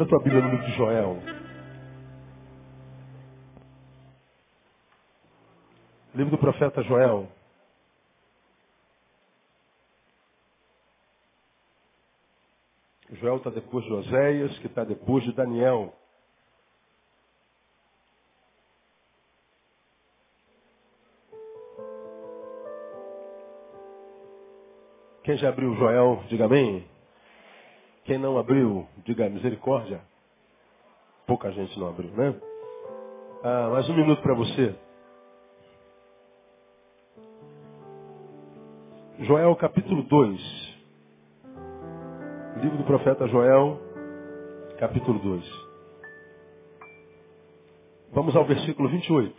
Abra tua Bíblia no livro de Joel. Livro do profeta Joel. Joel está depois de Oséias, que está depois de Daniel. Quem já abriu Joel, diga amém. Quem não abriu, diga misericórdia. Pouca gente não abriu, né? Ah, mais um minuto para você. Joel capítulo 2. Livro do profeta Joel, capítulo 2. Vamos ao versículo 28.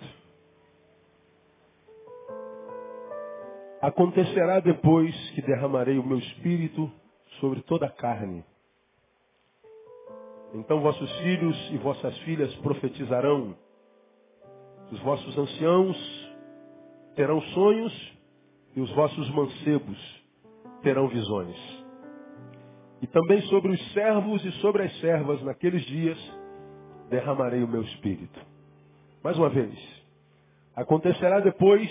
Acontecerá depois que derramarei o meu espírito sobre toda a carne. Então vossos filhos e vossas filhas profetizarão, os vossos anciãos terão sonhos e os vossos mancebos terão visões. E também sobre os servos e sobre as servas naqueles dias derramarei o meu espírito. Mais uma vez, acontecerá depois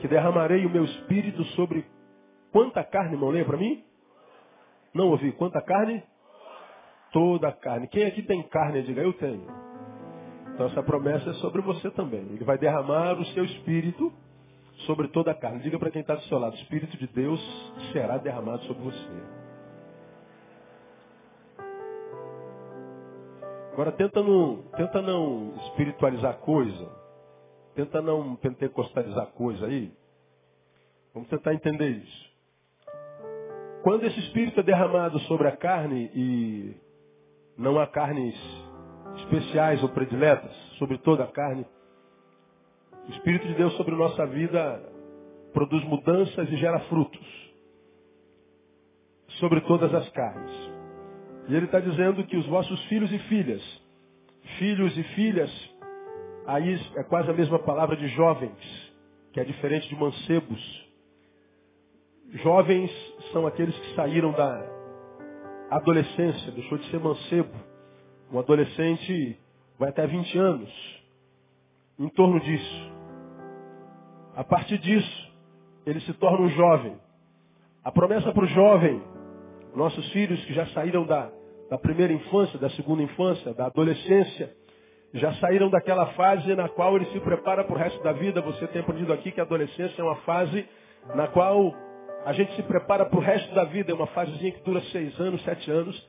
que derramarei o meu espírito sobre quanta carne, irmão, leia para mim? Não ouvi, quanta carne? Toda a carne. Quem aqui tem carne, diga, eu tenho. Então essa promessa é sobre você também. Ele vai derramar o seu espírito sobre toda a carne. Diga para quem está do seu lado, o Espírito de Deus será derramado sobre você. Agora tenta não, tenta não espiritualizar coisa. Tenta não pentecostalizar coisa aí. Vamos tentar entender isso. Quando esse espírito é derramado sobre a carne e não há carnes especiais ou prediletas sobre toda a carne, o Espírito de Deus sobre nossa vida produz mudanças e gera frutos sobre todas as carnes. E ele está dizendo que os vossos filhos e filhas, filhos e filhas, aí é quase a mesma palavra de jovens, que é diferente de mancebos. Jovens são aqueles que saíram da adolescência, deixou de ser mancebo. Um adolescente vai até 20 anos, em torno disso. A partir disso, ele se torna um jovem. A promessa para o jovem, nossos filhos que já saíram da, da primeira infância, da segunda infância, da adolescência, já saíram daquela fase na qual ele se prepara para o resto da vida. Você tem aprendido aqui que a adolescência é uma fase na qual a gente se prepara para o resto da vida. É uma fasezinha que dura seis anos, sete anos.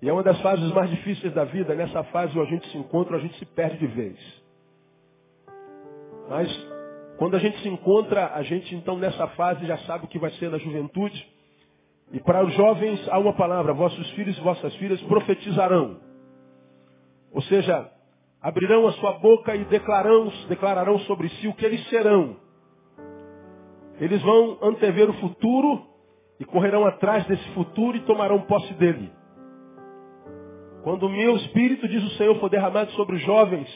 E é uma das fases mais difíceis da vida. Nessa fase a gente se encontra, a gente se perde de vez. Mas quando a gente se encontra, a gente então nessa fase já sabe o que vai ser na juventude. E para os jovens há uma palavra, vossos filhos e vossas filhas profetizarão. Ou seja, abrirão a sua boca e declararão, declararão sobre si o que eles serão. Eles vão antever o futuro e correrão atrás desse futuro e tomarão posse dele. Quando o meu espírito, diz o Senhor, for derramado sobre os jovens,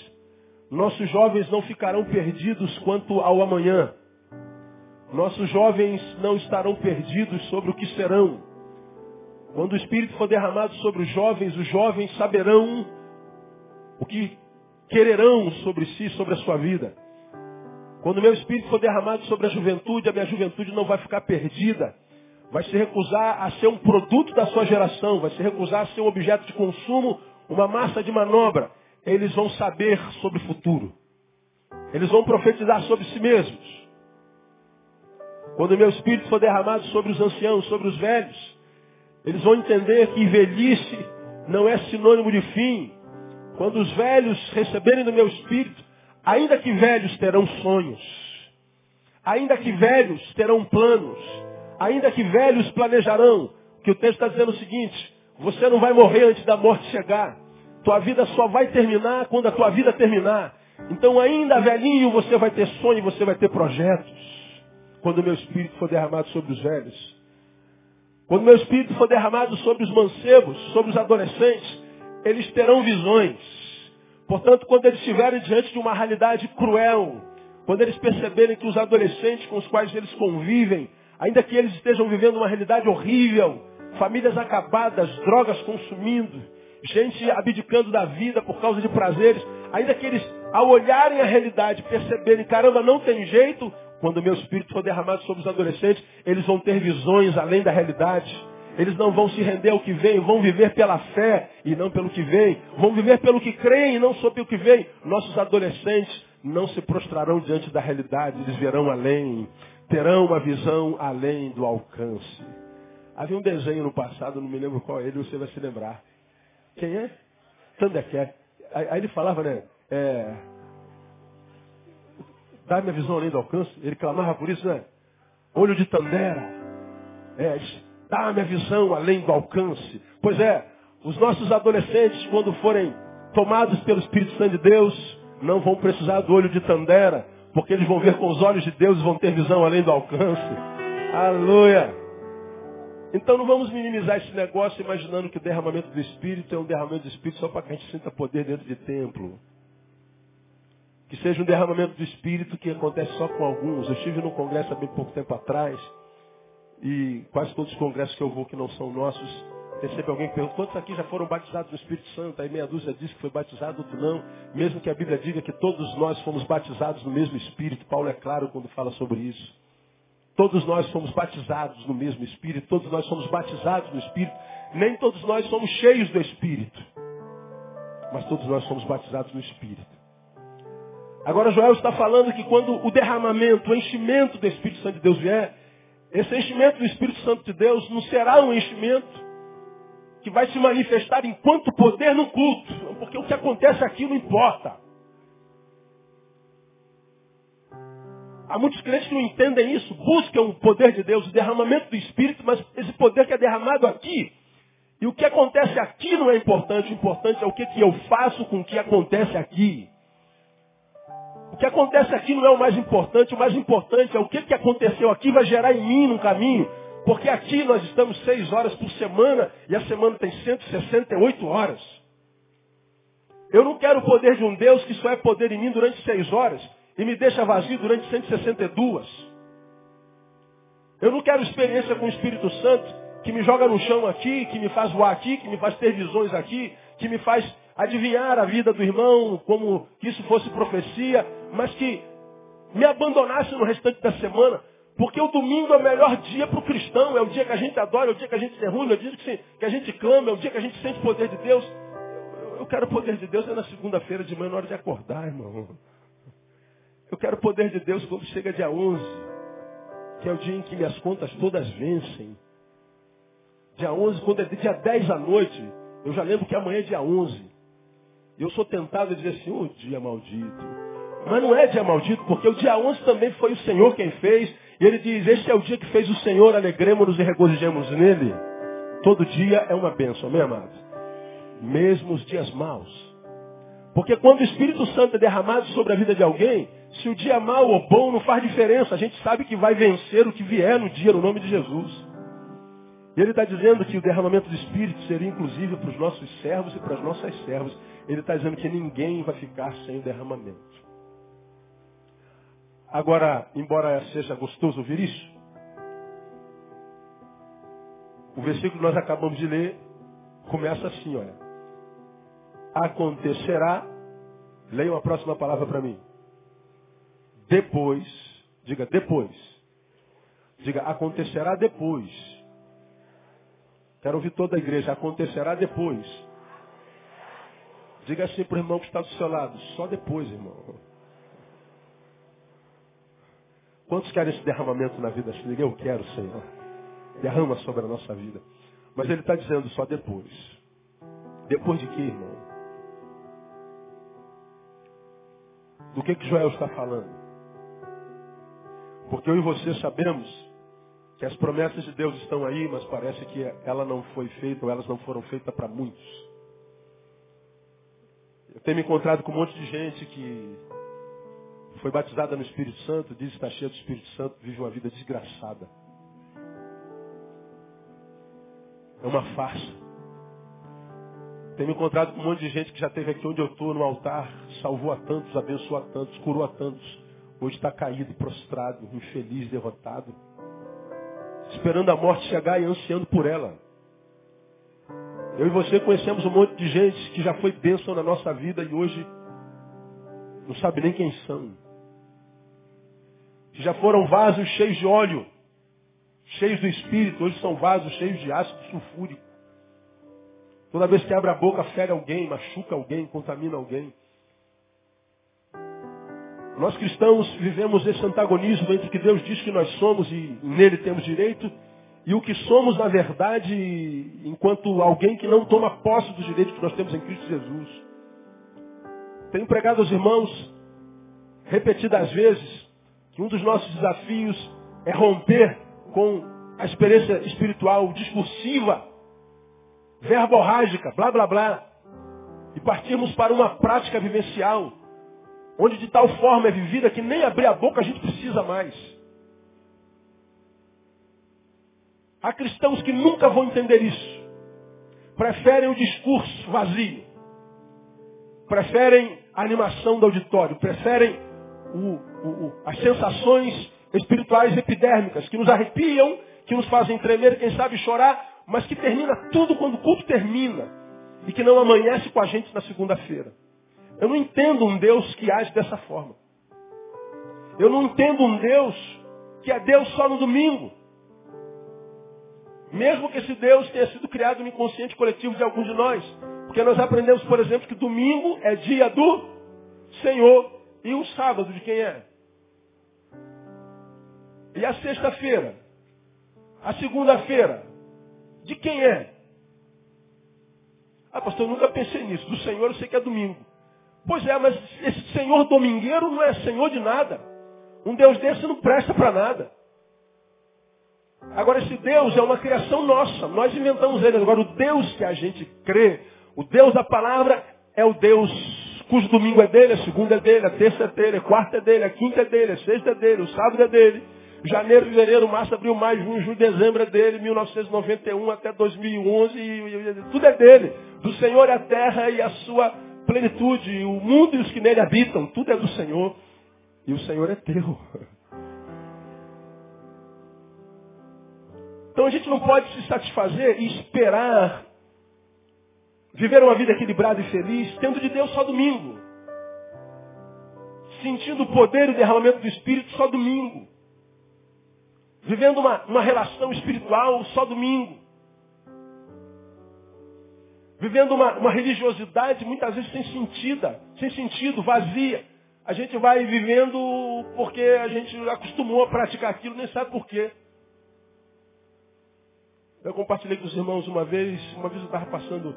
nossos jovens não ficarão perdidos quanto ao amanhã. Nossos jovens não estarão perdidos sobre o que serão. Quando o Espírito for derramado sobre os jovens, os jovens saberão o que quererão sobre si, sobre a sua vida. Quando o meu Espírito for derramado sobre a juventude, a minha juventude não vai ficar perdida. Vai se recusar a ser um produto da sua geração, vai se recusar a ser um objeto de consumo, uma massa de manobra. Eles vão saber sobre o futuro. Eles vão profetizar sobre si mesmos. Quando o meu espírito for derramado sobre os anciãos, sobre os velhos, Eles vão entender que velhice não é sinônimo de fim. Quando os velhos receberem do meu espírito, ainda que velhos terão sonhos, ainda que velhos terão planos, ainda que velhos planejarão, que o texto está dizendo o seguinte, você não vai morrer antes da morte chegar. Tua vida só vai terminar quando a tua vida terminar. Então ainda velhinho você vai ter sonho, você vai ter projetos. Quando o meu espírito for derramado sobre os velhos. Quando o meu espírito for derramado sobre os mancebos, sobre os adolescentes, eles terão visões. Portanto, quando eles estiverem diante de uma realidade cruel, quando eles perceberem que os adolescentes com os quais eles convivem, ainda que eles estejam vivendo uma realidade horrível, famílias acabadas, drogas consumindo, gente abdicando da vida por causa de prazeres, ainda que eles, ao olharem a realidade, perceberem, caramba, não tem jeito, quando o meu espírito for derramado sobre os adolescentes, eles vão ter visões além da realidade. Eles não vão se render ao que vem, vão viver pela fé e não pelo que vem. Vão viver pelo que creem e não sobre o que vem. Nossos adolescentes não se prostrarão diante da realidade, eles verão além, terão uma visão além do alcance. Havia um desenho no passado, não me lembro qual é ele, você vai se lembrar. Quem é? Thundercat. Aí, ele falava, né? É, Dá minha visão além do alcance. Ele clamava por isso, né? Olho de Tandera. É, dá minha visão além do alcance. Pois é, os nossos adolescentes, quando forem tomados pelo Espírito Santo de Deus, não vão precisar do olho de Tandera, porque eles vão ver com os olhos de Deus e vão ter visão além do alcance. Aleluia! Então não vamos minimizar esse negócio imaginando que o derramamento do Espírito é um derramamento do Espírito só para que a gente sinta poder dentro de templo. Que seja um derramamento do Espírito que acontece só com alguns. Eu estive num congresso há bem pouco tempo atrás. E quase todos os congressos que eu vou que não são nossos, recebe alguém que pergunta, quantos aqui já foram batizados no Espírito Santo? Aí meia dúzia diz que foi batizado, outro não. Mesmo que a Bíblia diga que todos nós fomos batizados no mesmo Espírito. Paulo é claro quando fala sobre isso. Todos nós fomos batizados no mesmo Espírito. Todos nós somos batizados no Espírito. Nem todos nós somos cheios do Espírito. Mas todos nós somos batizados no Espírito. Agora Joel está falando que quando o derramamento, o enchimento do Espírito Santo de Deus vier, esse enchimento do Espírito Santo de Deus não será um enchimento que vai se manifestar enquanto poder no culto. Porque o que acontece aqui não importa. Há muitos crentes que não entendem isso, buscam o poder de Deus, o derramamento do Espírito, mas esse poder que é derramado aqui, e o que acontece aqui não é importante, o importante é o que, que eu faço com o que acontece aqui. O que acontece aqui não é o mais importante, o mais importante é o que, que aconteceu aqui vai gerar em mim no caminho. Porque aqui nós estamos seis horas por semana e a semana tem 168 horas. Eu não quero o poder de um Deus que só é poder em mim durante seis horas e me deixa vazio durante 162. Eu não quero experiência com o Espírito Santo que me joga no chão aqui, que me faz voar aqui, que me faz ter visões aqui, que me faz adivinhar a vida do irmão como que isso fosse profecia, mas que me abandonasse no restante da semana. Porque o domingo é o melhor dia para o cristão, é o dia que a gente adora, é o dia que a gente se reúne, é o dia que a gente clama, é o dia que a gente sente o poder de Deus. Eu quero o poder de Deus é na segunda-feira de manhã, na hora de acordar, irmão. Eu quero o poder de Deus quando chega dia 11, que é o dia em que minhas contas todas vencem. Dia 11, quando é dia 10 à noite, eu já lembro que amanhã é dia 11. Eu sou tentado a dizer assim, o oh, dia maldito. Mas não é dia maldito, porque o dia 11 também foi o Senhor quem fez. E ele diz, este é o dia que fez o Senhor, alegremos-nos e regozijemos nele. Todo dia é uma bênção, amém, amados? Mesmo os dias maus. Porque quando o Espírito Santo é derramado sobre a vida de alguém, se o dia mau ou bom não faz diferença, a gente sabe que vai vencer o que vier no dia, no nome de Jesus. E ele está dizendo que o derramamento do Espírito seria inclusive para os nossos servos e para as nossas servas. Ele está dizendo que ninguém vai ficar sem o derramamento. Agora, embora seja gostoso ouvir isso, o versículo que nós acabamos de ler começa assim, olha. Acontecerá, leiam a próxima palavra para mim. Depois, diga depois. Diga, acontecerá depois Quero ouvir toda a igreja. Acontecerá depois. Diga assim para o irmão que está do seu lado. Só depois, irmão. Quantos querem esse derramamento na vida assim? Eu quero, Senhor. derrama sobre a nossa vida. Mas ele está dizendo só depois. Depois de quê, irmão? Do que, que Joel está falando? Porque eu e você sabemos que as promessas de Deus estão aí, mas parece que ela não foi feita ou elas não foram feitas para muitos. Eu tenho me encontrado com um monte de gente que foi batizada no Espírito Santo, diz que está cheia do Espírito Santo, vive uma vida desgraçada. É uma farsa. Tenho me encontrado com um monte de gente que já esteve aqui onde eu estou, no altar, salvou a tantos, abençoou a tantos, curou a tantos. Hoje está caído, prostrado, infeliz, derrotado esperando a morte chegar e ansiando por ela. Eu e você conhecemos um monte de gente que já foi bênção na nossa vida e hoje não sabe nem quem são. Que já foram vasos cheios de óleo, cheios do Espírito, hoje são vasos cheios de ácido sulfúrico. Toda vez que abre a boca, fere alguém, machuca alguém, contamina alguém. Nós cristãos vivemos esse antagonismo entre o que Deus diz que nós somos e nele temos direito e o que somos, na verdade, enquanto alguém que não toma posse dos direitos que nós temos em Cristo Jesus. Tenho pregado aos irmãos, repetidas vezes, que um dos nossos desafios é romper com a experiência espiritual discursiva, verborrágica, blá blá blá, e partirmos para uma prática vivencial onde de tal forma é vivida que nem abrir a boca a gente precisa mais. Há cristãos que nunca vão entender isso. Preferem o discurso vazio. Preferem a animação do auditório. Preferem o, o, o, as sensações espirituais epidérmicas que nos arrepiam, que nos fazem tremer, quem sabe chorar, mas que termina tudo quando o culto termina e que não amanhece com a gente na segunda-feira. Eu não entendo um Deus que age dessa forma. Eu não entendo um Deus que é Deus só no domingo. Mesmo que esse Deus tenha sido criado no inconsciente coletivo de alguns de nós. Porque nós aprendemos, por exemplo, que domingo é dia do Senhor. E o sábado de quem é? E a sexta-feira? A segunda-feira? De quem é? Ah, pastor, eu nunca pensei nisso. Do Senhor eu sei que é domingo. Pois é, mas esse senhor domingueiro não é senhor de nada. Um Deus desse não presta para nada. Agora, esse Deus é uma criação nossa. Nós inventamos ele. Agora, o Deus que a gente crê, o Deus da palavra, é o Deus cujo domingo é dele, a segunda é dele, a terça é dele, a quarta é dele, a quinta é dele, a sexta é dele, o sábado é dele. Janeiro, fevereiro, março, abril, maio, junho, julho, dezembro é dele, 1991 até 2011, e, e, tudo é dele. Do Senhor é a terra e a sua plenitude, o mundo e os que nele habitam, tudo é do Senhor. E o Senhor é teu. Então a gente não pode se satisfazer e esperar viver uma vida equilibrada e feliz, tendo de Deus só domingo. Sentindo o poder e o derramamento do Espírito só domingo. Vivendo uma, uma relação espiritual só domingo vivendo uma, uma religiosidade muitas vezes sem sentido, sem sentido, vazia. A gente vai vivendo porque a gente acostumou a praticar aquilo, nem sabe por quê. Eu compartilhei com os irmãos uma vez, uma vez eu estava passando,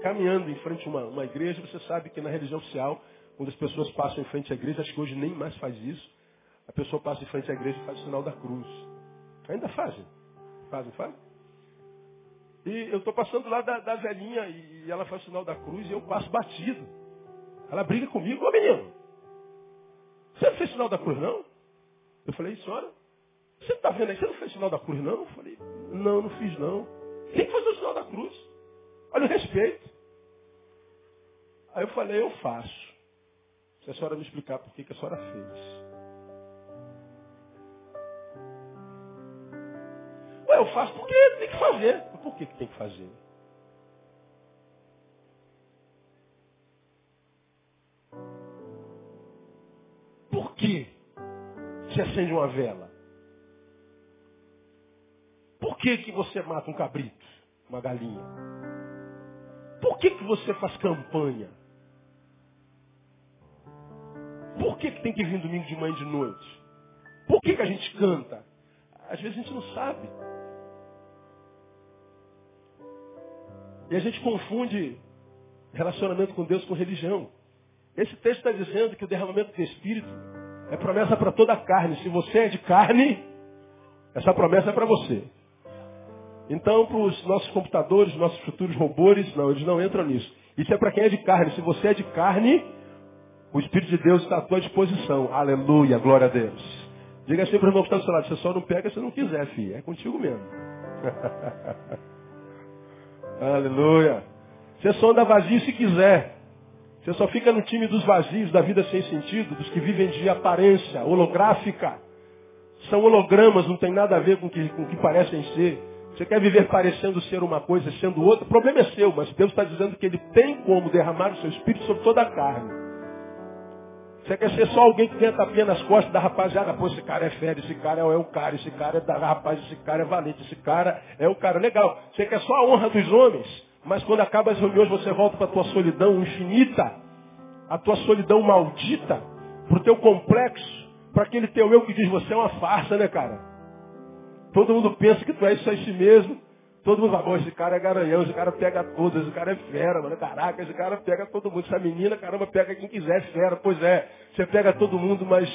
caminhando em frente a uma, uma igreja, você sabe que na religião oficial, quando as pessoas passam em frente à igreja, acho que hoje nem mais faz isso, a pessoa passa em frente à igreja e faz o sinal da cruz. Ainda fazem? Fazem, fazem? E eu estou passando lá da, da, velhinha e ela faz o sinal da cruz e eu passo batido. Ela briga comigo, ô menino, você não fez sinal da cruz não? Eu falei, senhora, você está vendo aí, você não fez sinal da cruz não? Eu falei, não, não fiz não. Tem que fazer o sinal da cruz. Olha o respeito. Aí eu falei, eu faço. Se a senhora me explicar por que, a senhora fez. Ué, eu faço porque tem que fazer. Por que tem que fazer? Por que se acende uma vela? Que, que você mata um cabrito, uma galinha? Por que, que você faz campanha? Por que, que tem que vir domingo de manhã de noite? Por que, que a gente canta? Às vezes a gente não sabe. E a gente confunde relacionamento com Deus com religião. Esse texto está dizendo que o derramamento do Espírito é promessa para toda a carne. Se você é de carne, essa promessa é para você. Então, para os nossos computadores, nossos futuros robôs, não, eles não entram nisso. Isso é para quem é de carne. Se você é de carne, o Espírito de Deus está à tua disposição. Aleluia, glória a Deus. Diga assim para o irmão que está do seu lado, você só não pega se não quiser, filho. É contigo mesmo. Aleluia. Você só anda vazio se quiser. Você só fica no time dos vazios, da vida sem sentido, dos que vivem de aparência holográfica. São hologramas, não tem nada a ver com o com que parecem ser. Você quer viver parecendo ser uma coisa, sendo outra? O problema é seu, mas Deus está dizendo que Ele tem como derramar o seu espírito sobre toda a carne. Você quer ser só alguém que tenha tapinha nas costas da rapaziada? Pô, esse cara é fera, esse cara é o cara, esse cara é da rapaz, esse cara é valente, esse cara é o cara. Legal. Você quer só a honra dos homens? Mas quando acaba as reuniões, você volta para a tua solidão infinita, a tua solidão maldita, para o teu complexo, para aquele teu eu que diz você é uma farsa, né, cara? Todo mundo pensa que tu é isso a si mesmo. Todo mundo fala, esse cara é garanhão, esse cara pega todos, esse cara é fera, mano. Caraca, esse cara pega todo mundo. Essa menina, caramba, pega quem quiser, fera. Pois é, você pega todo mundo, mas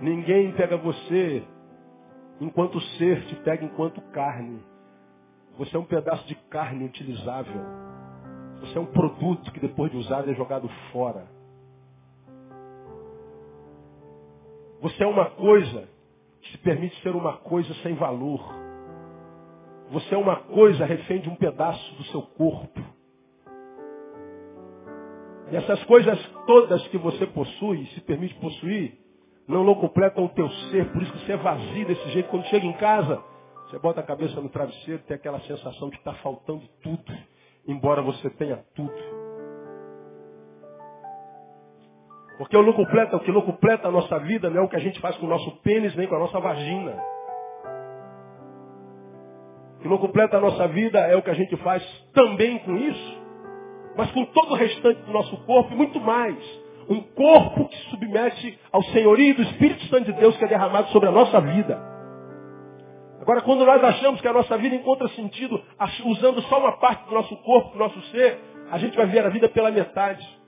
ninguém pega você enquanto ser, te pega enquanto carne. Você é um pedaço de carne utilizável. Você é um produto que depois de usado é jogado fora. Você é uma coisa se permite ser uma coisa sem valor. Você é uma coisa refém de um pedaço do seu corpo. E essas coisas todas que você possui, se permite possuir, não lo completam o teu ser. Por isso que você é vazio desse jeito. Quando chega em casa, você bota a cabeça no travesseiro, tem aquela sensação de que está faltando tudo, embora você tenha tudo. Porque o completa, o que completa a nossa vida não é o que a gente faz com o nosso pênis, nem com a nossa vagina. O que completa a nossa vida é o que a gente faz também com isso, mas com todo o restante do nosso corpo e muito mais. Um corpo que se submete ao senhorio do Espírito Santo de Deus que é derramado sobre a nossa vida. Agora, quando nós achamos que a nossa vida encontra sentido usando só uma parte do nosso corpo, do nosso ser, a gente vai ver a vida pela metade.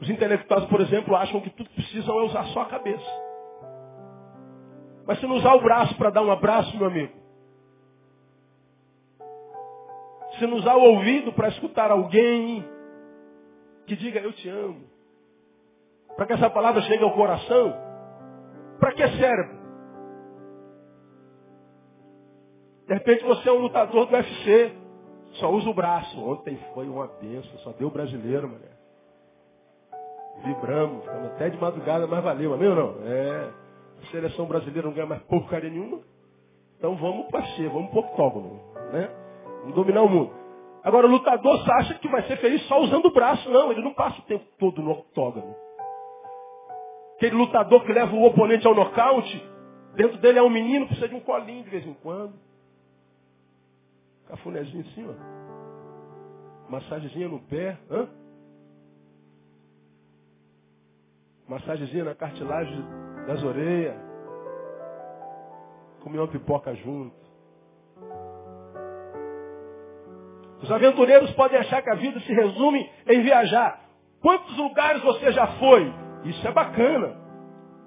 Os intelectuais, por exemplo, acham que tudo que precisam é usar só a cabeça. Mas se não usar o braço para dar um abraço, meu amigo, se não usar o ouvido para escutar alguém que diga eu te amo, para que essa palavra chegue ao coração, para que cérebro? De repente você é um lutador do UFC. Só usa o braço. Ontem foi uma benção. Só deu brasileiro, mulher. Vibramos. Ficamos até de madrugada, mas valeu. Amém ou não? É. A seleção brasileira não ganha mais porcaria nenhuma. Então vamos para vamos pro octógono. Né? Vamos dominar o mundo. Agora o lutador acha que vai ser feliz só usando o braço. Não, ele não passa o tempo todo no octógono. Aquele lutador que leva o oponente ao nocaute, dentro dele é um menino, precisa de um colinho de vez em quando. Cafunézinho assim, ó. Massagenzinha no pé. Hã? Massagenzinha na cartilagem das orelhas. Comer uma pipoca junto. Os aventureiros podem achar que a vida se resume em viajar. Quantos lugares você já foi? Isso é bacana.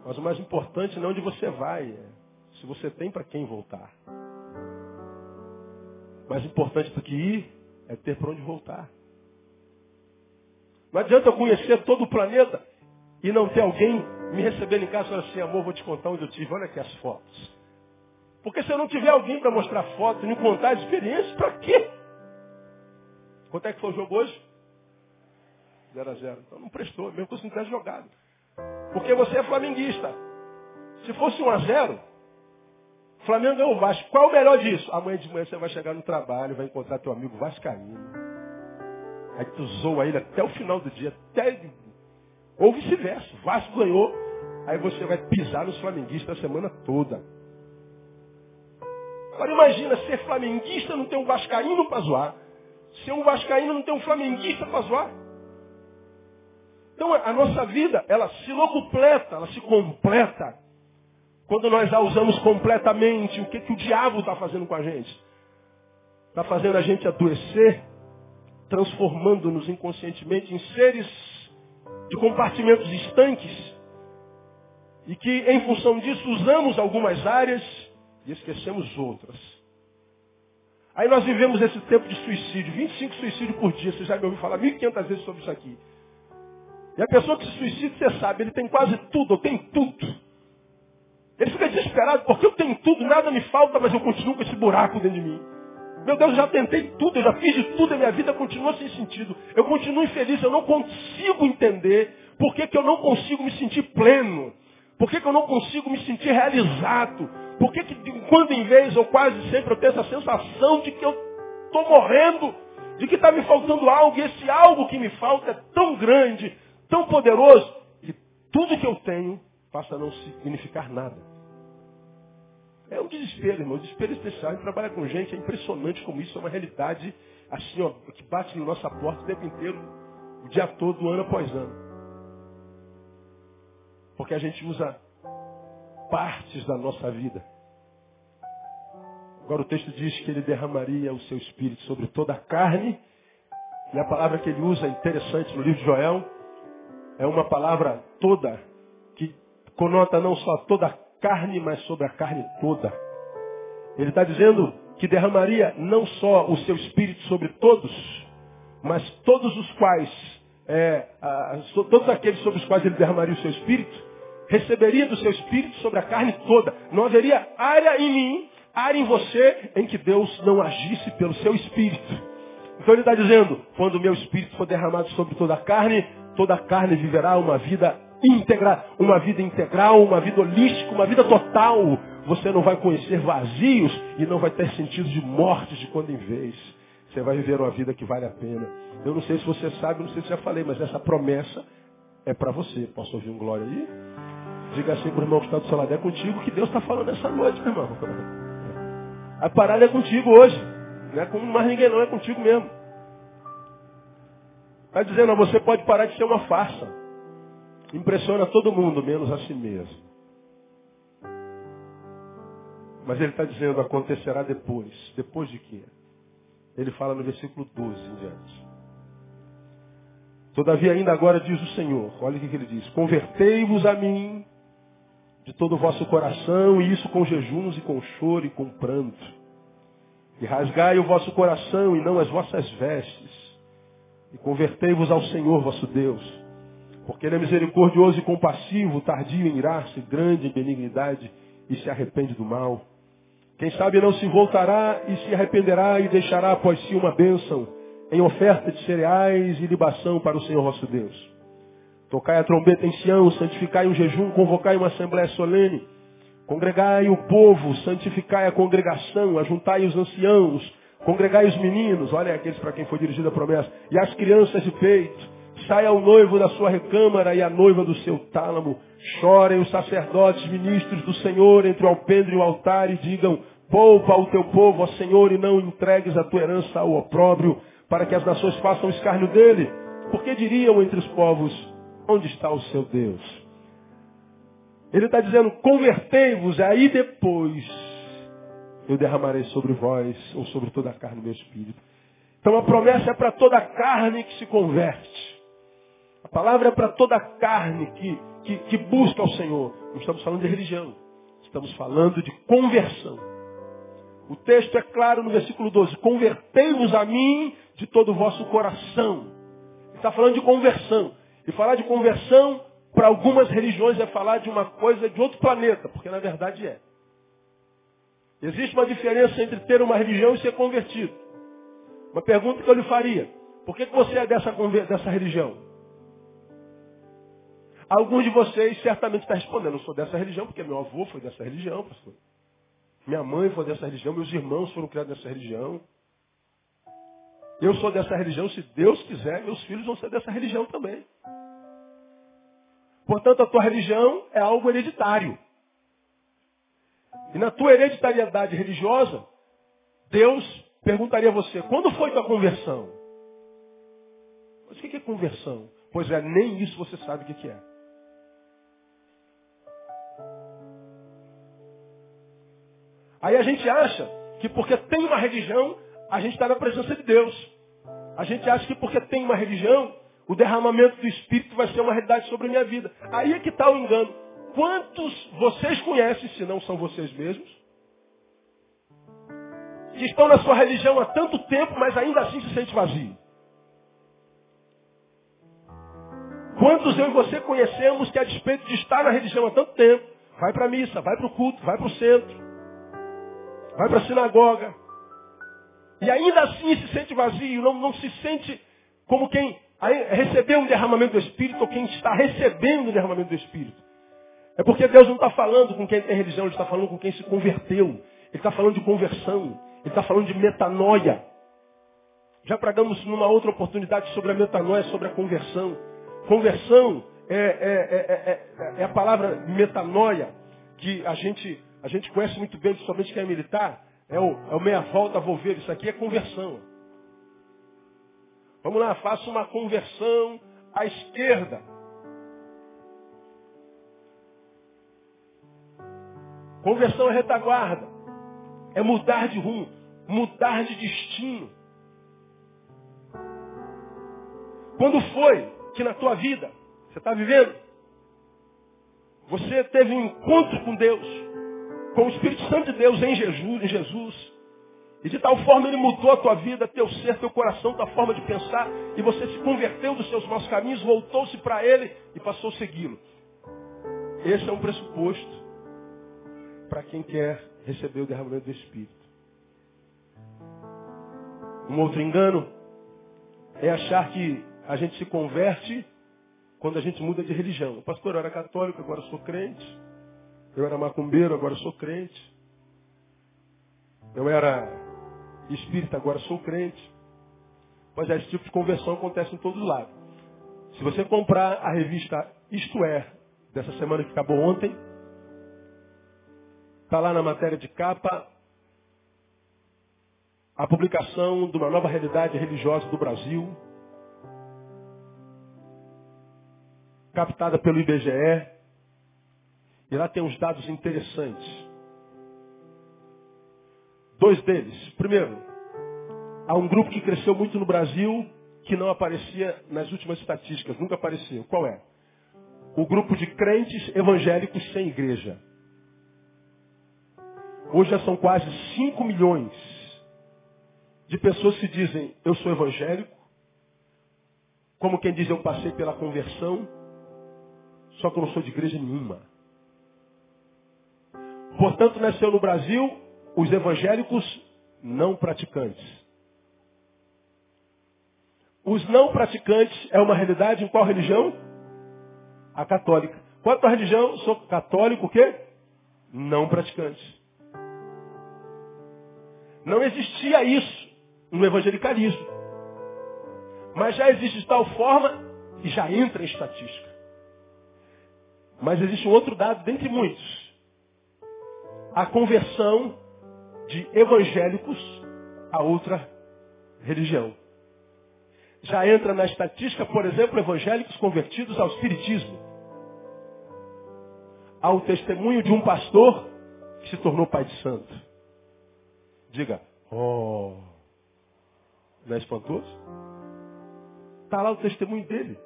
Mas o mais importante não é onde você vai, é se você tem para quem voltar. Mais importante do que ir é ter para onde voltar. Não adianta eu conhecer todo o planeta e não ter alguém me recebendo em casa e falar assim, amor, vou te contar onde eu tive, olha aqui as fotos. Porque se eu não tiver alguém para mostrar fotos e me contar as experiências, para quê? Quanto é que foi o jogo hoje? 0 a 0 Então não prestou, mesmo que você não tivesse jogado. Porque você é flamenguista. Se fosse 1 a 0 Flamengo ganhou o Vasco. Qual é o melhor disso? Amanhã de manhã você vai chegar no trabalho, vai encontrar teu amigo Vascaíno. Aí tu zoa ele até o final do dia, até... Ou vice-versa. Vasco ganhou, aí você vai pisar nos flamenguistas a semana toda. Agora imagina, ser flamenguista não tem um vascaíno para zoar. Ser um vascaíno não tem um flamenguista para zoar. Então a nossa vida, ela se locupleta, ela se completa Quando nós a usamos completamente, o que, que o diabo está fazendo com a gente? Está fazendo a gente adoecer, transformando-nos inconscientemente em seres de compartimentos estanques, e que, em função disso, usamos algumas áreas e esquecemos outras. Aí nós vivemos esse tempo de suicídio, 25 suicídios por dia. Você já me ouviu falar 1.500 vezes sobre isso aqui. E a pessoa que se suicida, você sabe, ele tem quase tudo, eu tenho tudo. Ele fica desesperado, porque eu tenho tudo, nada me falta, mas eu continuo com esse buraco dentro de mim. Meu Deus, eu já tentei tudo, eu já fiz de tudo, a minha vida continua sem sentido. Eu continuo infeliz, eu não consigo entender por que, que eu não consigo me sentir pleno. Por que, que eu não consigo me sentir realizado? Por que, que de quando em vez, ou quase sempre, eu tenho essa sensação de que eu estou morrendo, de que está me faltando algo, e esse algo que me falta é tão grande, tão poderoso, que tudo que eu tenho passa a não significar nada. É um desespero, irmão, um desespero especial. Gente trabalha com gente, é impressionante como isso é uma realidade assim, ó, que bate na nossa porta o tempo inteiro, o dia todo, ano após ano. Porque a gente usa partes da nossa vida. Agora o texto diz que ele derramaria o seu espírito sobre toda a carne. E a palavra que ele usa, interessante no livro de Joel, é uma palavra toda, que conota não só toda a carne, mas sobre a carne toda. Ele está dizendo que derramaria não só o seu espírito sobre todos, mas todos os quais, é, a, todos aqueles sobre os quais ele derramaria o seu espírito, receberia do seu espírito sobre a carne toda. Não haveria área em mim, área em você, em que Deus não agisse pelo seu espírito. Então ele está dizendo, quando o meu espírito for derramado sobre toda a carne, toda a carne viverá uma vida íntegra, uma vida integral, uma vida holística, uma vida total. Você não vai conhecer vazios e não vai ter sentido de morte de quando em vez. Você vai viver uma vida que vale a pena. Eu não sei se você sabe, não sei se já falei, mas essa promessa é para você. Posso ouvir um glória aí? Diga assim para o irmão que está do seu lado, é contigo que Deus está falando essa noite, meu irmão. A parada é contigo hoje. Não é com mais ninguém não, é contigo mesmo. Está dizendo, você pode parar de ser uma farsa. Impressiona todo mundo, menos a si mesmo. Mas ele está dizendo, acontecerá depois. Depois de quê? Ele fala no versículo 12 em diante. Todavia ainda agora diz o Senhor, olha o que ele diz, convertei-vos a mim de todo o vosso coração, e isso com jejuns e com choro e com pranto. E rasgai o vosso coração e não as vossas vestes. E convertei-vos ao Senhor vosso Deus. Porque Ele é misericordioso e compassivo, tardio em irar-se, grande em benignidade e se arrepende do mal. Quem sabe não se voltará e se arrependerá e deixará após si uma bênção em oferta de cereais e libação para o Senhor vosso Deus. Tocai a trombeta em Sião, santificai um jejum, convocai uma assembléia solene. Congregai o povo, santificai a congregação, ajuntai os anciãos, congregai os meninos, olha aqueles para quem foi dirigida a promessa, e as crianças de peito. Saia o noivo da sua recâmara e a noiva do seu tálamo. Chorem os sacerdotes, ministros do Senhor, entre o alpendre e o altar, e digam, poupa o teu povo, ó Senhor, e não entregues a tua herança ao opróbrio, para que as nações façam escárnio dele. Porque diriam entre os povos, Onde está o seu Deus? Ele está dizendo, convertei-vos, aí depois eu derramarei sobre vós, ou sobre toda a carne, meu espírito. Então a promessa é para toda a carne que se converte. Palavra é para toda a carne que, que, que busca o Senhor. Não estamos falando de religião. Estamos falando de conversão. O texto é claro no versículo 12. Convertei-vos a mim de todo o vosso coração. Está falando de conversão. E falar de conversão, para algumas religiões, é falar de uma coisa de outro planeta, porque na verdade é. Existe uma diferença entre ter uma religião e ser convertido. Uma pergunta que eu lhe faria. Por que, você é dessa, dessa religião? Alguns de vocês certamente estão respondendo, eu sou dessa religião, porque meu avô foi dessa religião, pastor. Minha mãe foi dessa religião, meus irmãos foram criados nessa religião. Eu sou dessa religião, se Deus quiser, meus filhos vão ser dessa religião também. Portanto, a tua religião é algo hereditário. E na tua hereditariedade religiosa, Deus perguntaria a você, quando foi tua conversão? Mas o que é conversão? Pois é, nem isso você sabe o que é. Aí a gente acha que porque tem uma religião, a gente está na presença de Deus. A gente acha que porque tem uma religião, o derramamento do Espírito vai ser uma realidade sobre a minha vida. Aí é que está o engano. Quantos vocês conhecem, se não são vocês mesmos, que estão na sua religião há tanto tempo, mas ainda assim se sente vazio? Quantos eu e você conhecemos que a despeito de estar na religião há tanto tempo, vai para a missa, vai para o culto, vai para o centro, vai para a sinagoga, e ainda assim se sente vazio, não, não se sente como quem recebeu um derramamento do Espírito ou quem está recebendo o derramamento do Espírito. É porque Deus não está falando com quem tem religião, Ele está falando com quem se converteu. Ele está falando de conversão. Ele está falando de metanoia. Já pregamos numa outra oportunidade sobre a metanoia, sobre a conversão. Conversão é, é, é, é a palavra metanoia, que a gente, a gente conhece muito bem, principalmente quem é militar. É o, é o meia volta, vou ver. Isso aqui é conversão. Vamos lá, faça uma conversão à esquerda. Conversão é retaguarda. É mudar de rumo, mudar de destino. Quando foi que na tua vida, você está vivendo, você teve um encontro com Deus, com o Espírito Santo de Deus em Jesus, em Jesus, e de tal forma ele mudou a tua vida, teu ser, teu coração, tua forma de pensar, e você se converteu dos seus maus caminhos, voltou-se para ele e passou a segui-lo. Esse é um pressuposto para quem quer receber o derramamento do Espírito. Um outro engano é achar que a gente se converte quando a gente muda de religião. O pastor, eu era católico, agora sou crente. Eu era macumbeiro, agora sou crente. Eu era espírita, agora sou crente. Pois é, esse tipo de conversão acontece em todos os lados. Se você comprar a revista Isto É, dessa semana que acabou ontem, está lá na matéria de capa a publicação de uma nova realidade religiosa do Brasil, captada pelo IBGE, e lá tem uns dados interessantes. Dois deles. Primeiro, há um grupo que cresceu muito no Brasil que não aparecia nas últimas estatísticas, nunca apareceu. Qual é? O grupo de crentes evangélicos sem igreja. Hoje já são quase 5 milhões de pessoas que dizem, eu sou evangélico, como quem diz, eu passei pela conversão, só que eu não sou de igreja nenhuma. Portanto, nasceu no Brasil os evangélicos não praticantes. Os não praticantes é uma realidade em qual religião? A católica. Qual é a tua religião? Sou católico o quê? Não praticante. Não existia isso no evangelicalismo. Mas já existe de tal forma e já entra em estatística. Mas existe um outro dado dentre muitos a conversão de evangélicos a outra religião. Já entra na estatística, por exemplo, evangélicos convertidos ao espiritismo. Ao testemunho de um pastor que se tornou pai de santo. Diga, oh, não é espantoso? Está lá o testemunho dele.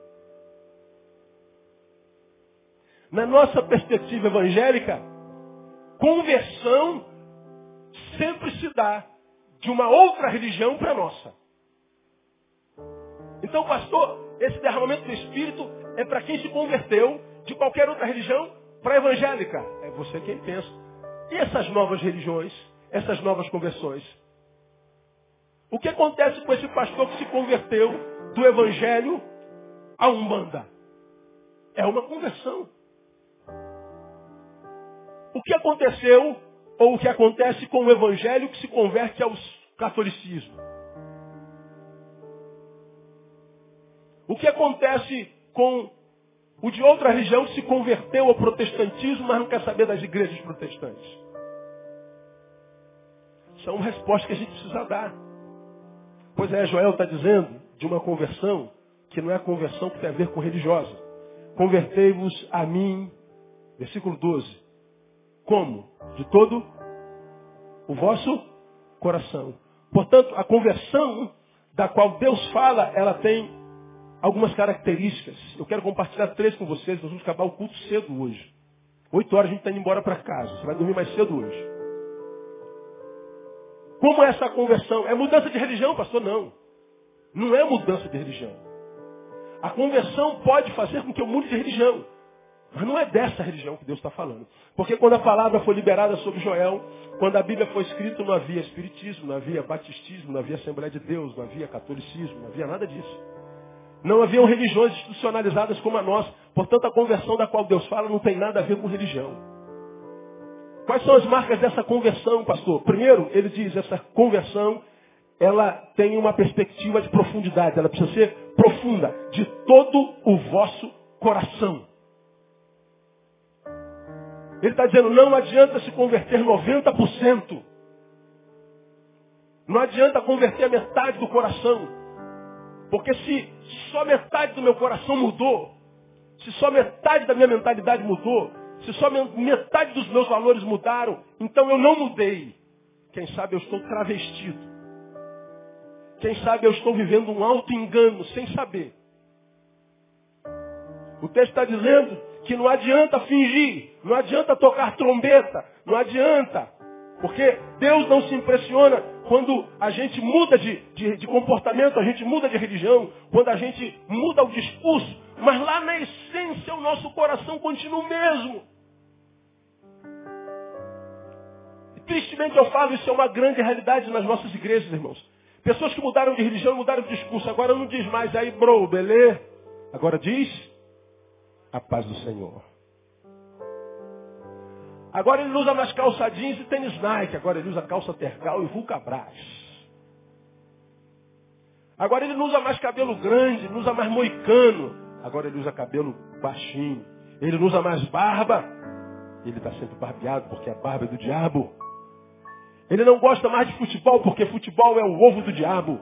Na nossa perspectiva evangélica, conversão sempre se dá de uma outra religião para a nossa. Então, pastor, esse derramamento do Espírito é para quem se converteu de qualquer outra religião para a evangélica. É você quem pensa. E essas novas religiões, essas novas conversões? O que acontece com esse pastor que se converteu do evangelho a umbanda? É uma conversão. O que aconteceu, ou o que acontece com o evangelho que se converte ao catolicismo? O que acontece com o de outra religião que se converteu ao protestantismo, mas não quer saber das igrejas protestantes? São respostas que a gente precisa dar. Pois é, Joel está dizendo de uma conversão que não é a conversão que tem a ver com religiosa. Convertei-vos a mim, versículo 12, como? De todo o vosso coração. Portanto, a conversão da qual Deus fala, ela tem algumas características. Eu quero compartilhar três com vocês. Nós vamos acabar o culto cedo hoje. Oito horas a gente está indo embora para casa. Você vai dormir mais cedo hoje. Como é essa conversão? É mudança de religião, pastor? Não. Não é mudança de religião. A conversão pode fazer com que eu mude de religião. Mas não é dessa religião que Deus está falando. Porque quando a palavra foi liberada sobre Joel, quando a Bíblia foi escrita, não havia espiritismo, não havia batistismo, não havia Assembleia de Deus, não havia catolicismo, não havia nada disso. Não haviam religiões institucionalizadas como a nossa. Portanto, a conversão da qual Deus fala não tem nada a ver com religião. Quais são as marcas dessa conversão, pastor? Primeiro, ele diz, essa conversão, ela tem uma perspectiva de profundidade. Ela precisa ser profunda, de todo o vosso coração. Ele está dizendo, não adianta se converter 90%. Não adianta converter a metade do coração. Porque se só metade do meu coração mudou, se só metade da minha mentalidade mudou, se só metade dos meus valores mudaram, então eu não mudei. Quem sabe eu estou travestido. Quem sabe eu estou vivendo um alto engano sem saber. O texto está dizendo que não adianta fingir, não adianta tocar trombeta, não adianta. Porque Deus não se impressiona quando a gente muda de, de, de, comportamento, a gente muda de religião, quando a gente muda o discurso, mas lá na essência o nosso coração continua o mesmo. E, tristemente eu falo, isso é uma grande realidade nas nossas igrejas, irmãos. Pessoas que mudaram de religião, mudaram de discurso, agora não diz mais aí, bro, beleza? Agora diz, a paz do Senhor. Agora ele usa mais calça jeans e tênis Nike. Agora ele usa calça tergal e vulcabras. Agora ele não usa mais cabelo grande, não usa mais moicano. Agora ele usa cabelo baixinho. Ele não usa mais barba. Ele está sempre barbeado porque a barba é do diabo. Ele não gosta mais de futebol porque futebol é o ovo do diabo.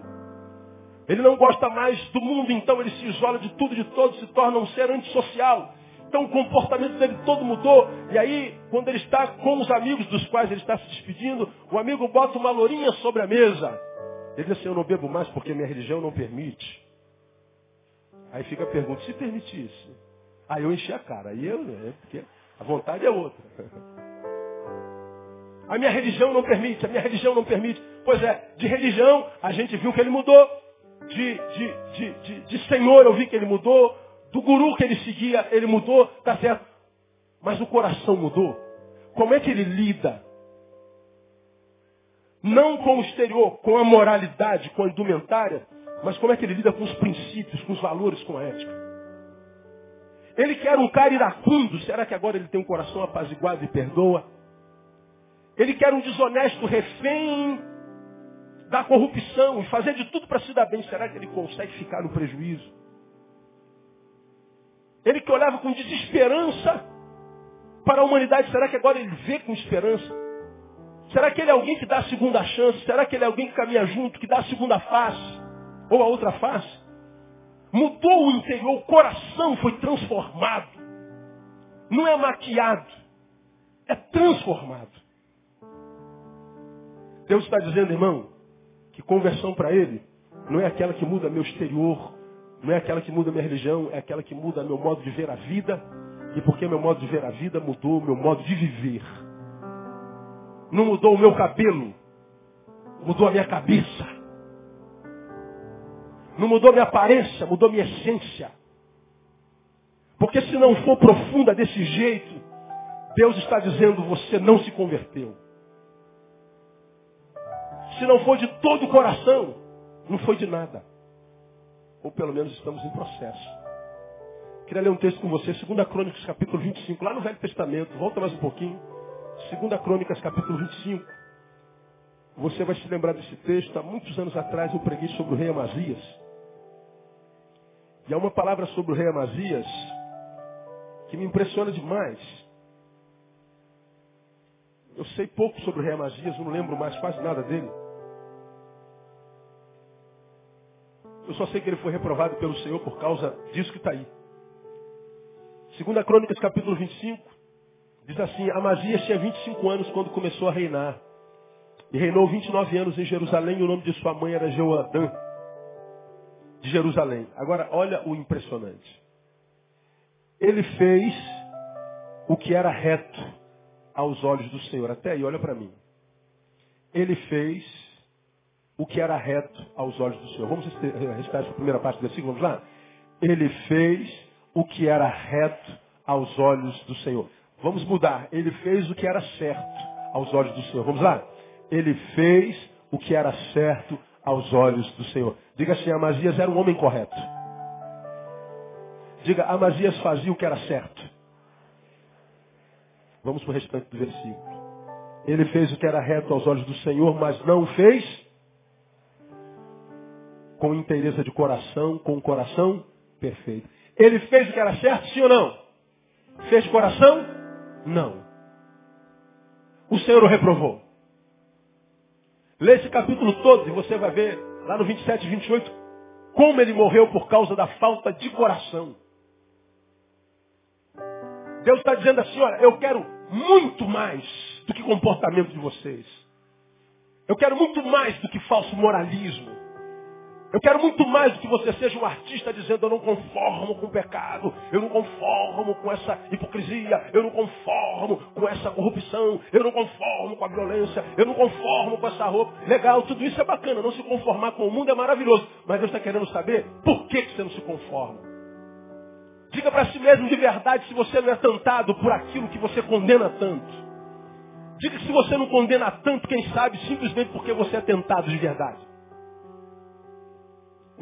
Ele não gosta mais do mundo, então ele se isola de tudo e de todos, se torna um ser antissocial. Então o comportamento dele todo mudou. E aí, quando ele está com os amigos dos quais ele está se despedindo, o amigo bota uma lourinha sobre a mesa. Ele diz assim, eu não bebo mais porque minha religião não permite. Aí fica a pergunta, se permitisse? Aí eu enchi a cara. Aí eu, é porque a vontade é outra. A minha religião não permite, a minha religião não permite. Pois é, de religião a gente viu que ele mudou de, de, de, de, de Senhor, eu vi que ele mudou. Do guru que ele seguia, ele mudou, tá certo. Mas o coração mudou. Como é que ele lida? Não com o exterior, com a moralidade, com a indumentária, mas como é que ele lida com os princípios, com os valores, com a ética. Ele quer um cara iracundo, será que agora ele tem um coração apaziguado e perdoa? Ele quer um desonesto refém da corrupção e fazer de tudo para se dar bem, será que ele consegue ficar no prejuízo? Ele que olhava com desesperança para a humanidade, será que agora ele vê com esperança? Será que ele é alguém que dá a segunda chance? Será que ele é alguém que caminha junto, que dá a segunda face? Ou a outra face? Mudou o interior, o coração foi transformado. Não é maquiado, é transformado. Deus está dizendo, irmão, que conversão para ele não é aquela que muda meu exterior, não é aquela que muda minha religião, é aquela que muda meu modo de ver a vida. E porque meu modo de ver a vida mudou meu modo de viver. Não mudou o meu cabelo, mudou a minha cabeça. Não mudou minha aparência, mudou minha essência. Porque se não for profunda desse jeito, Deus está dizendo, você não se converteu. Se não for de todo o coração, não foi de nada. Ou pelo menos estamos em processo. Queria ler um texto com você, 2 Crônicas, capítulo 25, lá no Velho Testamento. Volta mais um pouquinho. 2 Crônicas, capítulo 25. Você vai se lembrar desse texto. Há muitos anos atrás eu preguei sobre o rei Amazias. E há uma palavra sobre o rei Amazias que me impressiona demais. Eu sei pouco sobre o rei Amazias, não lembro mais quase nada dele. Eu só sei que ele foi reprovado pelo Senhor por causa disso que está aí. Segunda Crônicas, capítulo 25, diz assim, Amazias tinha 25 anos quando começou a reinar. E reinou 29 anos em Jerusalém e o nome de sua mãe era Jeoadã, de Jerusalém. Agora, olha o impressionante. Ele fez o que era reto aos olhos do Senhor. Até aí, olha para mim. Ele fez o que era reto aos olhos do Senhor. Vamos recitar essa primeira parte do versículo, vamos lá? Ele fez o que era reto aos olhos do Senhor. Vamos mudar. Ele fez o que era certo aos olhos do Senhor. Vamos lá? Ele fez o que era certo aos olhos do Senhor. Diga assim, Amazias era um homem correto. Diga, Amazias fazia o que era certo. Vamos para o restante do versículo. Ele fez o que era reto aos olhos do Senhor, mas não fez com inteireza de coração, com o coração perfeito. Ele fez o que era certo, sim ou não? Fez coração? Não. O Senhor o reprovou. Lê esse capítulo todo e você vai ver lá no 27 e 28 como ele morreu por causa da falta de coração. Deus está dizendo assim, olha, eu quero muito mais do que comportamento de vocês. Eu quero muito mais do que falso moralismo. Eu quero muito mais do que você seja um artista dizendo eu não conformo com o pecado, eu não conformo com essa hipocrisia, eu não conformo com essa corrupção, eu não conformo com a violência, eu não conformo com essa roupa. Legal, tudo isso é bacana, não se conformar com o mundo é maravilhoso. Mas Deus está querendo saber por que, que você não se conforma. Diga para si mesmo de verdade se você não é tentado por aquilo que você condena tanto. Diga que se você não condena tanto, quem sabe, simplesmente porque você é tentado de verdade.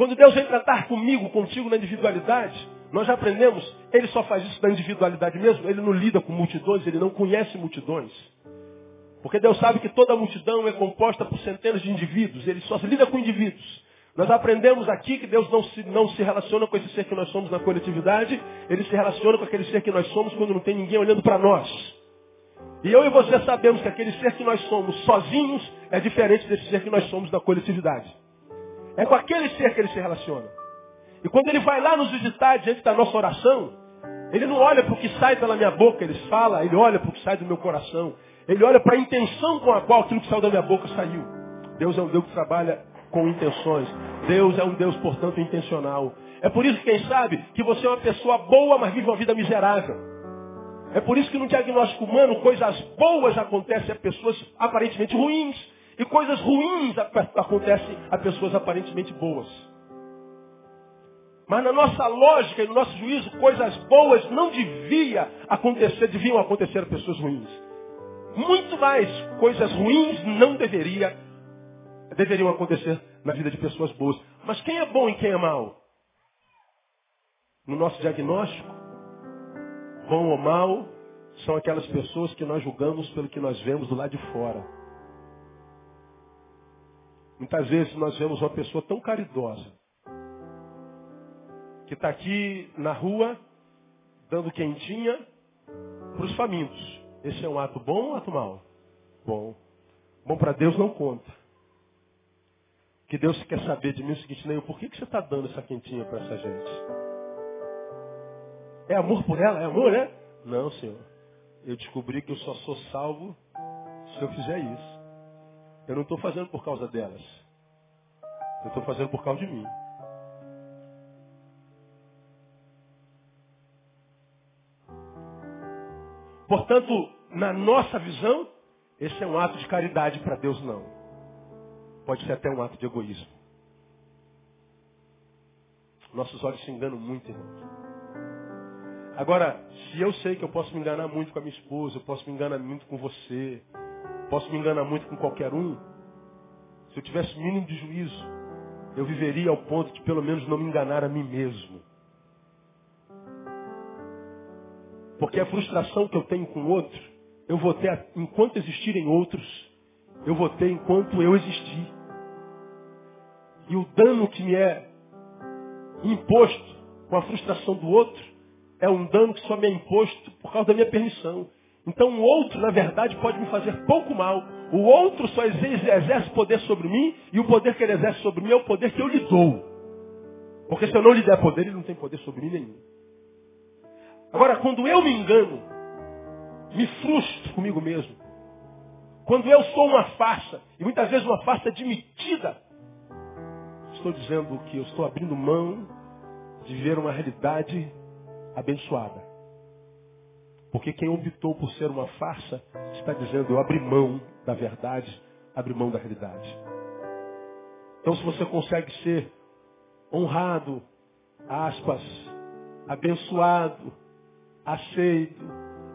Quando Deus vem tratar comigo, contigo na individualidade, nós já aprendemos, ele só faz isso na individualidade mesmo, ele não lida com multidões, ele não conhece multidões. Porque Deus sabe que toda multidão é composta por centenas de indivíduos, ele só lida com indivíduos. Nós aprendemos aqui que Deus não se, não se relaciona com esse ser que nós somos na coletividade, ele se relaciona com aquele ser que nós somos quando não tem ninguém olhando para nós. E eu e você sabemos que aquele ser que nós somos sozinhos é diferente desse ser que nós somos na coletividade. É com aquele ser que ele se relaciona. E quando ele vai lá nos visitar diante da nossa oração, ele não olha para o que sai pela minha boca, ele fala, ele olha para o que sai do meu coração. Ele olha para a intenção com a qual aquilo que saiu da minha boca saiu. Deus é um Deus que trabalha com intenções. Deus é um Deus, portanto, intencional. É por isso, quem sabe, que você é uma pessoa boa, mas vive uma vida miserável. É por isso que no diagnóstico humano, coisas boas acontecem a pessoas aparentemente ruins. E coisas ruins acontecem a pessoas aparentemente boas. Mas na nossa lógica e no nosso juízo, coisas boas não devia acontecer, deviam acontecer a pessoas ruins. Muito mais coisas ruins não deveria, deveriam acontecer na vida de pessoas boas. Mas quem é bom e quem é mau? No nosso diagnóstico, bom ou mal, são aquelas pessoas que nós julgamos pelo que nós vemos do lado de fora. Muitas vezes nós vemos uma pessoa tão caridosa, que está aqui na rua, dando quentinha para os famintos. Esse é um ato bom ou um ato mau? Bom. Bom para Deus não conta. Que Deus quer saber de mim o seguinte, Neil, por que, que você está dando essa quentinha para essa gente? É amor por ela? É amor, né? Não, Senhor. Eu descobri que eu só sou salvo se eu fizer isso. Eu não estou fazendo por causa delas. Eu estou fazendo por causa de mim. Portanto, na nossa visão, esse é um ato de caridade para Deus, não. Pode ser até um ato de egoísmo. Nossos olhos se enganam muito, irmãos. Agora, se eu sei que eu posso me enganar muito com a minha esposa, eu posso me enganar muito com você, Posso me enganar muito com qualquer um. Se eu tivesse mínimo de juízo, eu viveria ao ponto de pelo menos não me enganar a mim mesmo. Porque a frustração que eu tenho com outro, eu vou ter enquanto existirem outros, eu vou ter enquanto eu existir. E o dano que me é imposto com a frustração do outro é um dano que só me é imposto por causa da minha permissão. Então o outro, na verdade, pode me fazer pouco mal. O outro só exerce poder sobre mim e o poder que ele exerce sobre mim é o poder que eu lhe dou. Porque se eu não lhe der poder, ele não tem poder sobre mim nenhum. Agora, quando eu me engano, me frustro comigo mesmo, Quando eu sou uma farsa, e muitas vezes uma farsa admitida, estou dizendo que eu estou abrindo mão de ver uma realidade abençoada. Porque quem optou por ser uma farsa está dizendo eu abri mão da verdade, abri mão da realidade. Então se você consegue ser honrado, aspas, abençoado, aceito,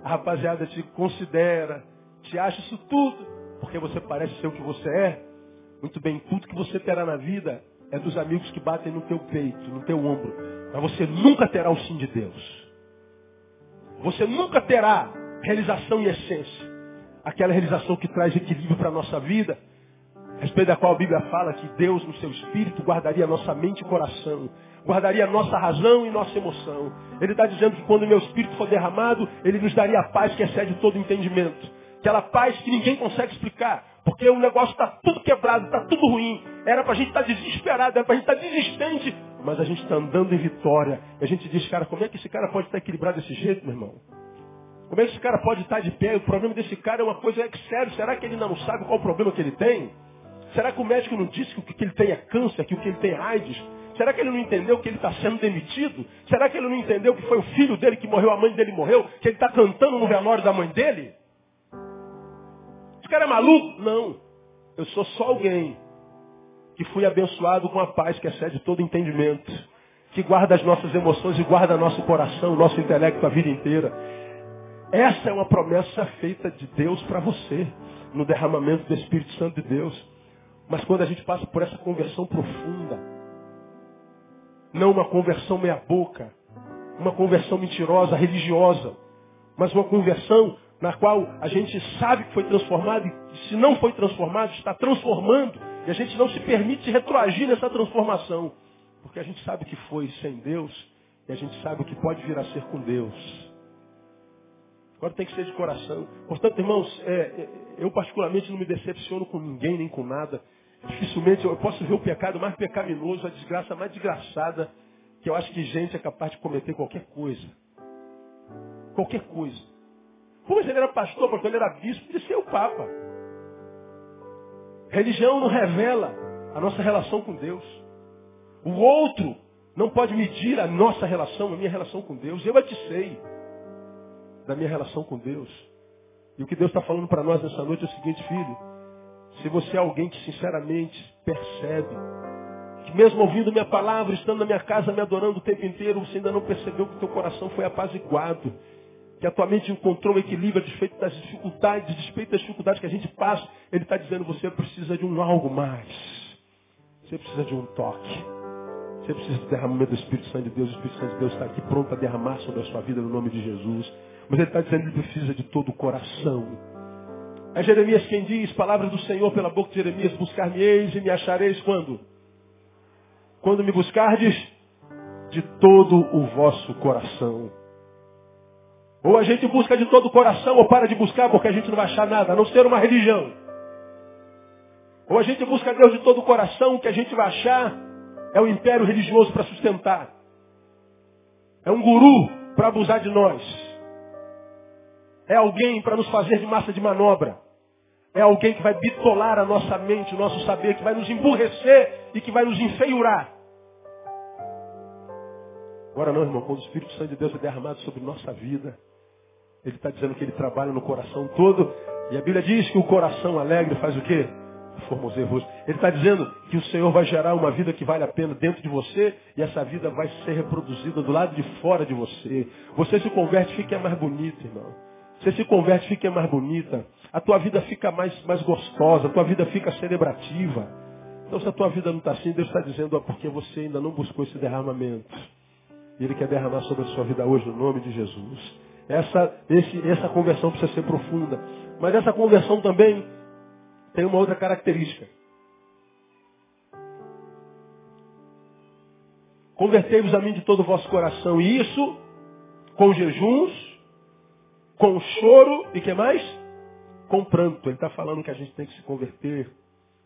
a rapaziada te considera, te acha isso tudo, porque você parece ser o que você é, muito bem, tudo que você terá na vida é dos amigos que batem no teu peito, no teu ombro. Mas você nunca terá o sim de Deus. Você nunca terá realização em essência. Aquela realização que traz equilíbrio para a nossa vida, a respeito da qual a Bíblia fala que Deus, no seu espírito, guardaria nossa mente e coração, guardaria nossa razão e nossa emoção. Ele está dizendo que quando o meu espírito for derramado, ele nos daria a paz que excede todo entendimento. Aquela paz que ninguém consegue explicar, porque o negócio está tudo quebrado, está tudo ruim. Era para a gente estar tá desesperado, era para a gente estar tá desistente, mas a gente está andando em vitória. E a gente diz, cara, como é que esse cara pode estar equilibrado desse jeito, meu irmão? Como é que esse cara pode estar de pé? O problema desse cara é uma coisa é que sério. Será que ele não sabe qual o problema que ele tem? Será que o médico não disse que o que ele tem é câncer, que o que ele tem é AIDS? Será que ele não entendeu que ele está sendo demitido? Será que ele não entendeu que foi o filho dele que morreu, a mãe dele morreu, que ele está cantando no velório da mãe dele? Esse cara é maluco? Não. Eu sou só alguém que fui abençoado com a paz que excede todo entendimento, que guarda as nossas emoções e guarda nosso coração, nosso intelecto a vida inteira. Essa é uma promessa feita de Deus para você, no derramamento do Espírito Santo de Deus. Mas quando a gente passa por essa conversão profunda, não uma conversão meia-boca, uma conversão mentirosa, religiosa, mas uma conversão na qual a gente sabe que foi transformado e se não foi transformado, está transformando. E a gente não se permite retroagir nessa transformação. Porque a gente sabe que foi sem Deus e a gente sabe o que pode vir a ser com Deus. Agora tem que ser de coração. Portanto, irmãos, é, é eu particularmente não me decepciono com ninguém nem com nada. Dificilmente eu posso ver o pecado mais pecaminoso, a desgraça mais desgraçada, que eu acho que gente é capaz de cometer qualquer coisa. Qualquer coisa. Se ele era pastor, porque ele era bispo, de ser o Papa. Religião não revela a nossa relação com Deus. O outro não pode medir a nossa relação, a minha relação com Deus. Eu é sei da minha relação com Deus. E o que Deus está falando para nós nessa noite é o seguinte, filho. Se você é alguém que sinceramente percebe que mesmo ouvindo minha palavra, estando na minha casa me adorando o tempo inteiro, você ainda não percebeu que teu coração foi apaziguado que a tua mente encontrou o equilíbrio a despeito das dificuldades, despeito das dificuldades que a gente passa, ele está dizendo, você precisa de um algo mais. Você precisa de um toque. Você precisa do derramamento do Espírito Santo de Deus. O Espírito Santo de Deus está aqui pronto a derramar sobre a sua vida no nome de Jesus. Mas ele está dizendo que precisa de todo o coração. É Jeremias quem diz, palavras do Senhor pela boca de Jeremias, buscar-me-eis e me achareis quando? Quando me buscardes de todo o vosso coração. Ou a gente busca de todo o coração, ou para de buscar porque a gente não vai achar nada, a não ser uma religião. Ou a gente busca Deus de todo o coração, o que a gente vai achar é um império religioso para sustentar. É um guru para abusar de nós. É alguém para nos fazer de massa de manobra. É alguém que vai bitolar a nossa mente, o nosso saber, que vai nos emburrecer e que vai nos enfeiurar. Agora não, irmão, quando o Espírito Santo de Deus é derramado sobre nossa vida, ele está dizendo que ele trabalha no coração todo. E a Bíblia diz que o coração alegre faz o quê? Formoseia o Ele está dizendo que o Senhor vai gerar uma vida que vale a pena dentro de você e essa vida vai ser reproduzida do lado de fora de você. Você se converte, fica mais bonito, irmão. Você se converte, fica mais bonita. A tua vida fica mais, mais gostosa, a tua vida fica celebrativa. Então se a tua vida não está assim, Deus está dizendo, é porque você ainda não buscou esse derramamento. E Ele quer derramar sobre a sua vida hoje, no nome de Jesus. Essa, esse, essa conversão precisa ser profunda. Mas essa conversão também tem uma outra característica. Convertei-vos a mim de todo o vosso coração. E isso com jejuns, com choro e que mais? Com pranto. Ele está falando que a gente tem que se converter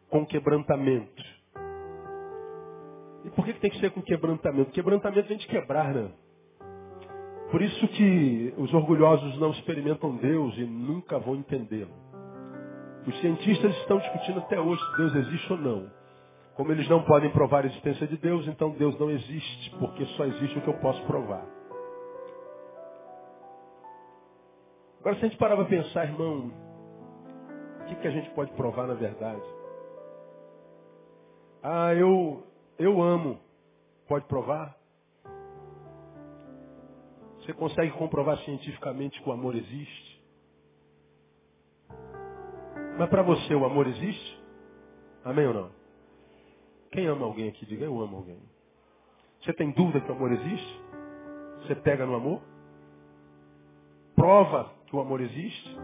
com quebrantamento. E por que, que tem que ser com quebrantamento? Quebrantamento vem de quebrar, né? Por isso que os orgulhosos não experimentam Deus e nunca vão entendê-lo. Os cientistas estão discutindo até hoje se Deus existe ou não. Como eles não podem provar a existência de Deus, então Deus não existe, porque só existe o que eu posso provar. Agora, se a gente parar para pensar, irmão, o que, que a gente pode provar na verdade? Ah, eu, eu amo. Pode provar? Você consegue comprovar cientificamente que o amor existe? Mas para você o amor existe? Amém ou não? Quem ama alguém aqui? Diga, eu amo alguém. Você tem dúvida que o amor existe? Você pega no amor? Prova que o amor existe?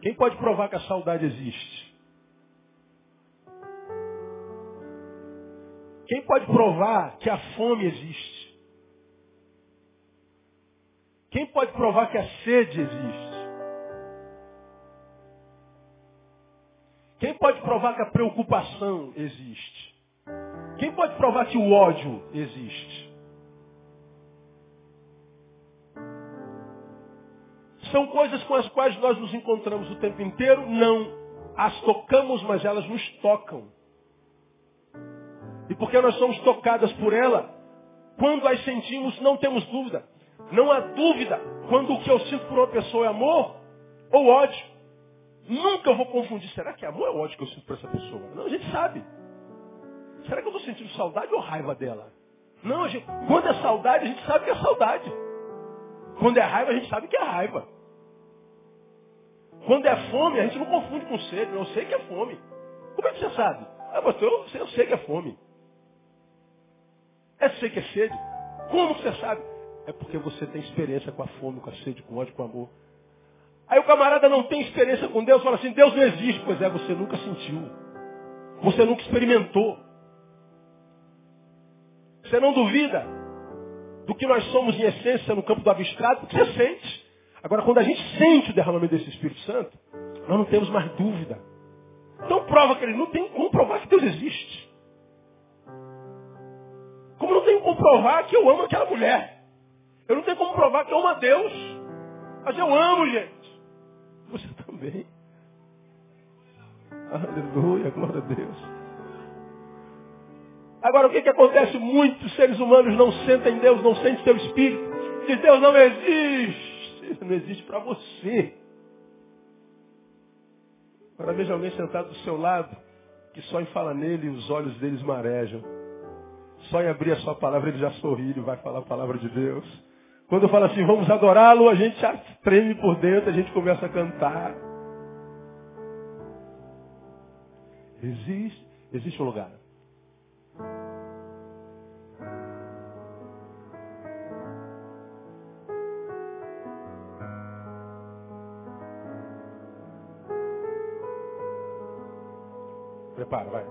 Quem pode provar que a saudade existe? Quem pode provar que a fome existe? Quem pode provar que a sede existe? Quem pode provar que a preocupação existe? Quem pode provar que o ódio existe? São coisas com as quais nós nos encontramos o tempo inteiro? Não. As tocamos, mas elas nos tocam. E porque nós somos tocadas por ela, quando as sentimos, não temos dúvida. Não há dúvida quando o que eu sinto por uma pessoa é amor ou ódio. Nunca vou confundir. Será que é amor ou ódio que eu sinto por essa pessoa? Não, a gente sabe. Será que eu estou sentindo saudade ou raiva dela? Não, gente, quando é saudade, a gente sabe que é saudade. Quando é raiva, a gente sabe que é raiva. Quando é fome, a gente não confunde com sede. Eu sei que é fome. Como é que você sabe? Ah, eu, eu sei que é fome. É sei que é sede. Como você sabe? É porque você tem experiência com a fome, com a sede, com o ódio, com o amor. Aí o camarada não tem experiência com Deus, fala assim, Deus não existe. Pois é, você nunca sentiu. Você nunca experimentou. Você não duvida do que nós somos em essência no campo do abstrato, porque você sente. Agora, quando a gente sente o derramamento desse Espírito Santo, nós não temos mais dúvida. Então prova que ele não tem como provar que Deus existe. Como não tem como provar que eu amo aquela mulher. Eu não tenho como provar que eu amo a Deus. Mas eu amo, gente. Você também. Aleluia, glória a Deus. Agora, o que, que acontece? Muitos seres humanos não sentem Deus, não sentem seu espírito. Diz, Deus não existe. Não existe para você. Agora veja alguém sentado do seu lado, que só em falar nele os olhos deles marejam. Só em abrir a sua palavra ele já sorri, ele vai falar a palavra de Deus. Quando eu falo assim, vamos adorá-lo, a gente já treme por dentro, a gente começa a cantar. Existe, existe um lugar. Prepara, vai.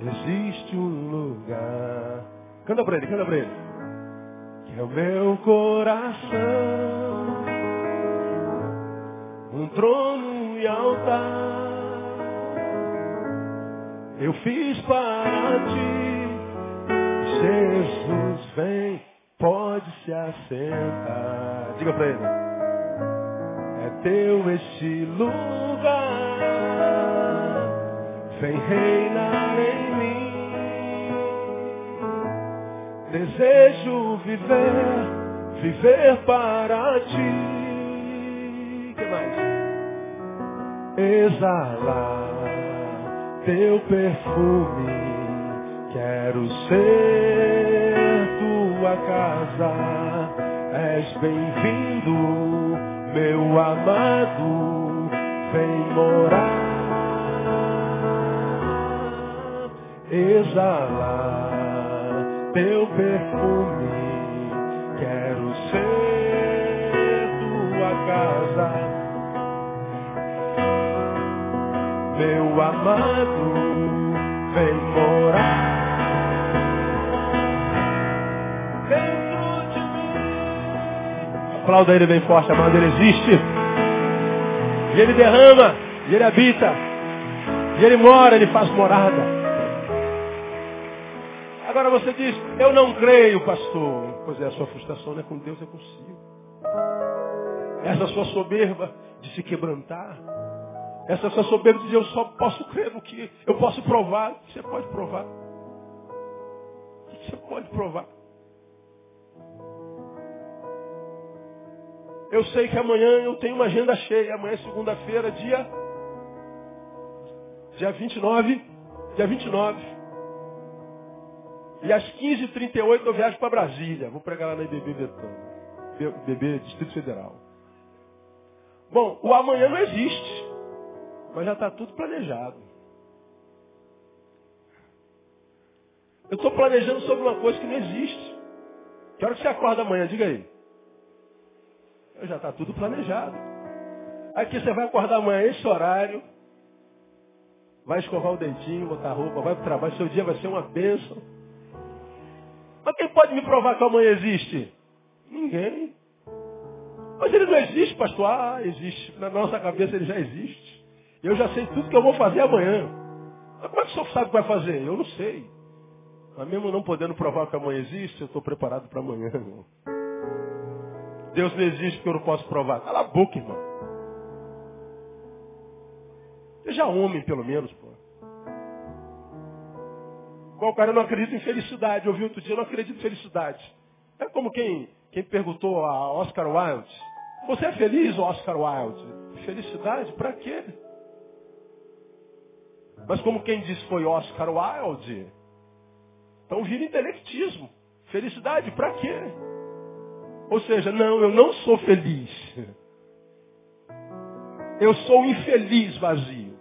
Existe um lugar. Canta pra ele, canta pra ele é o meu coração, um trono e altar. Eu fiz para ti, Jesus vem, pode se assentar. Diga para ele. É teu este lugar, vem reinar em Desejo viver, viver para ti. que mais? Exalar teu perfume. Quero ser tua casa. És bem-vindo, meu amado. Vem morar. Exalar teu perfume. Quero ser tua casa, meu amado, vem morar. Dentro de mim. Aplauda ele bem forte, amado, ele existe. E ele derrama, e ele habita, e ele mora, ele faz morada. Agora você diz, eu não creio, pastor. Pois é, a sua frustração não é com Deus, é consigo. Essa sua soberba de se quebrantar Essa sua soberba diz, eu só posso crer no que eu posso provar. O que você pode provar? O que você pode provar? Eu sei que amanhã eu tenho uma agenda cheia. Amanhã é segunda-feira, dia, dia 29. Dia 29. E às 15h38 eu viajo para Brasília. Vou pregar lá na IBB Betão. BB Distrito Federal. Bom, o amanhã não existe. Mas já está tudo planejado. Eu estou planejando sobre uma coisa que não existe. Que hora que você acorda amanhã? Diga aí. Já está tudo planejado. Aqui você vai acordar amanhã esse horário, vai escovar o dentinho, botar roupa, vai para o trabalho, seu dia vai ser uma bênção. Mas quem pode me provar que amanhã existe? Ninguém. Mas ele não existe, pastor. Ah, existe. Na nossa cabeça ele já existe. Eu já sei tudo que eu vou fazer amanhã. Mas como é que o senhor sabe o que vai fazer? Eu não sei. Mas mesmo não podendo provar que amanhã existe, eu estou preparado para amanhã, irmão. Deus não existe porque eu não posso provar. Cala a boca, irmão. Seja homem, pelo menos, pô. Qual cara não acredita em felicidade? Eu ouvi outro dia, eu não acredito em felicidade. É como quem, quem perguntou a Oscar Wilde. Você é feliz, Oscar Wilde? Felicidade? Para quê? Mas como quem diz foi Oscar Wilde, então vira intelectismo. Felicidade para quê? Ou seja, não, eu não sou feliz. Eu sou infeliz vazio.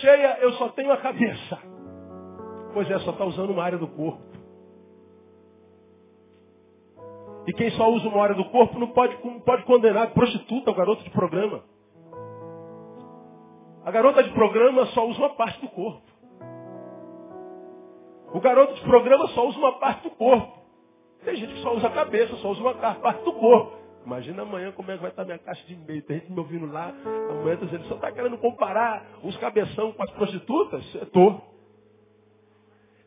Cheia, eu só tenho a cabeça. Pois é, só está usando uma área do corpo. E quem só usa uma área do corpo não pode, não pode condenar prostituta ou garoto de programa. A garota de programa só usa uma parte do corpo. O garoto de programa só usa uma parte do corpo. Tem gente que só usa a cabeça, só usa uma parte do corpo. Imagina amanhã como é que vai estar minha caixa de e-mail. Tem gente me ouvindo lá. Amanhã tá dizendo, só está querendo comparar os cabeção com as prostitutas? Estou.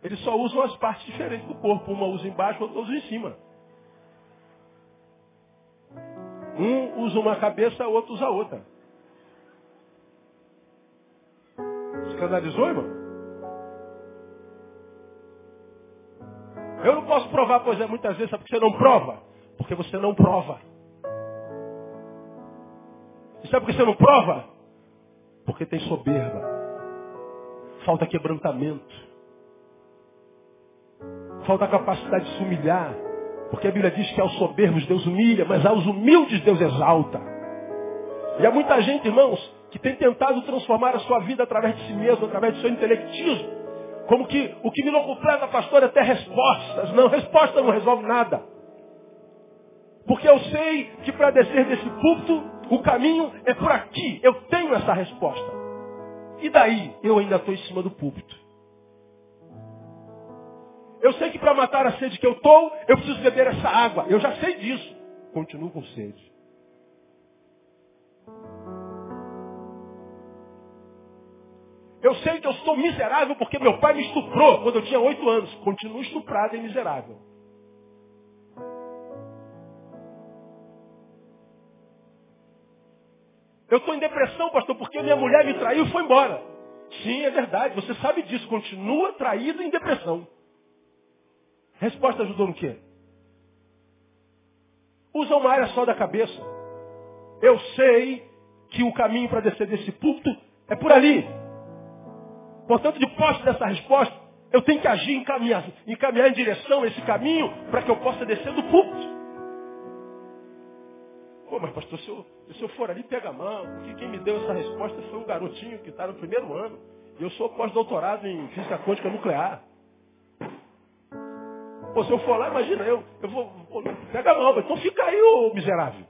Eles só usam as partes diferentes do corpo. Uma usa embaixo, outra usa em cima. Um usa uma cabeça, outro usa outra. Escandalizou, irmão? Eu não posso provar, pois é, muitas vezes, sabe por que você não prova? Porque você não prova. E sabe por que você não prova? Porque tem soberba. Falta quebrantamento. Falta capacidade de se humilhar. Porque a Bíblia diz que aos soberbos Deus humilha, mas aos humildes Deus exalta. E há muita gente, irmãos, que tem tentado transformar a sua vida através de si mesmo, através do seu intelectismo. Como que o que me locuplega, pastor, é ter respostas. Não, resposta não resolve nada. Porque eu sei que para descer desse púlpito, o caminho é por aqui. Eu tenho essa resposta. E daí? Eu ainda estou em cima do púlpito. Eu sei que para matar a sede que eu estou, eu preciso beber essa água. Eu já sei disso. Continuo com sede. Eu sei que eu sou miserável porque meu pai me estuprou quando eu tinha oito anos. Continuo estuprado e miserável. Eu estou em depressão, pastor, porque minha mulher me traiu e foi embora. Sim, é verdade. Você sabe disso. Continua traído em depressão. Resposta ajudou no quê? Usa uma área só da cabeça. Eu sei que o caminho para descer desse púlpito é por ali. Portanto, de posse dessa resposta, eu tenho que agir, encaminhar, encaminhar em direção a esse caminho para que eu possa descer do púlpito. Pô, mas pastor, se eu, se eu for ali, pega a mão, porque quem me deu essa resposta foi um garotinho que está no primeiro ano. E eu sou pós-doutorado em física quântica nuclear. Pô, se eu for lá, imagina, eu, eu vou, vou pega a mão, então fica aí, ô miserável.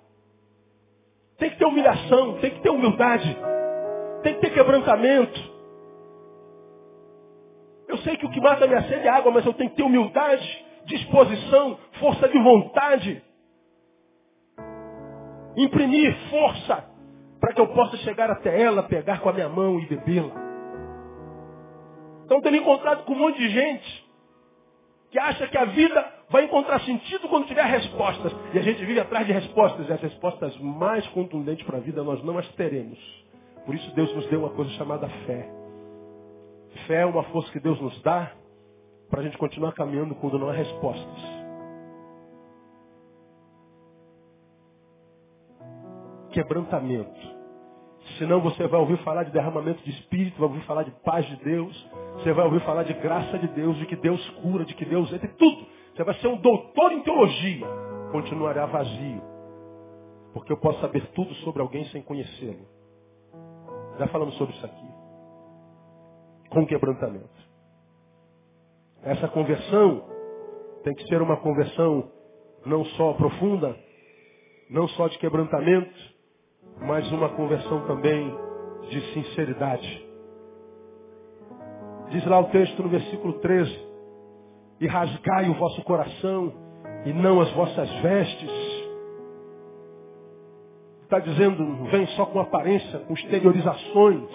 Tem que ter humilhação, tem que ter humildade, tem que ter quebrantamento. Eu sei que o que mata a minha sede é água, mas eu tenho que ter humildade, disposição, força de vontade. Imprimir força para que eu possa chegar até ela, pegar com a minha mão e bebê-la. Então tenho encontrado com um monte de gente que acha que a vida vai encontrar sentido quando tiver respostas. E a gente vive atrás de respostas. E as respostas mais contundentes para a vida nós não as teremos. Por isso Deus nos deu uma coisa chamada fé. Fé é uma força que Deus nos dá para a gente continuar caminhando quando não há respostas. Quebrantamento. Senão você vai ouvir falar de derramamento de espírito, vai ouvir falar de paz de Deus, você vai ouvir falar de graça de Deus, de que Deus cura, de que Deus entra, tudo. Você vai ser um doutor em teologia. Continuará vazio. Porque eu posso saber tudo sobre alguém sem conhecê-lo. Já falamos sobre isso aqui. Com quebrantamento. Essa conversão tem que ser uma conversão não só profunda, não só de quebrantamento, mas uma conversão também de sinceridade. Diz lá o texto no versículo 13: E rasgai o vosso coração, e não as vossas vestes. Está dizendo, vem só com aparência, com exteriorizações.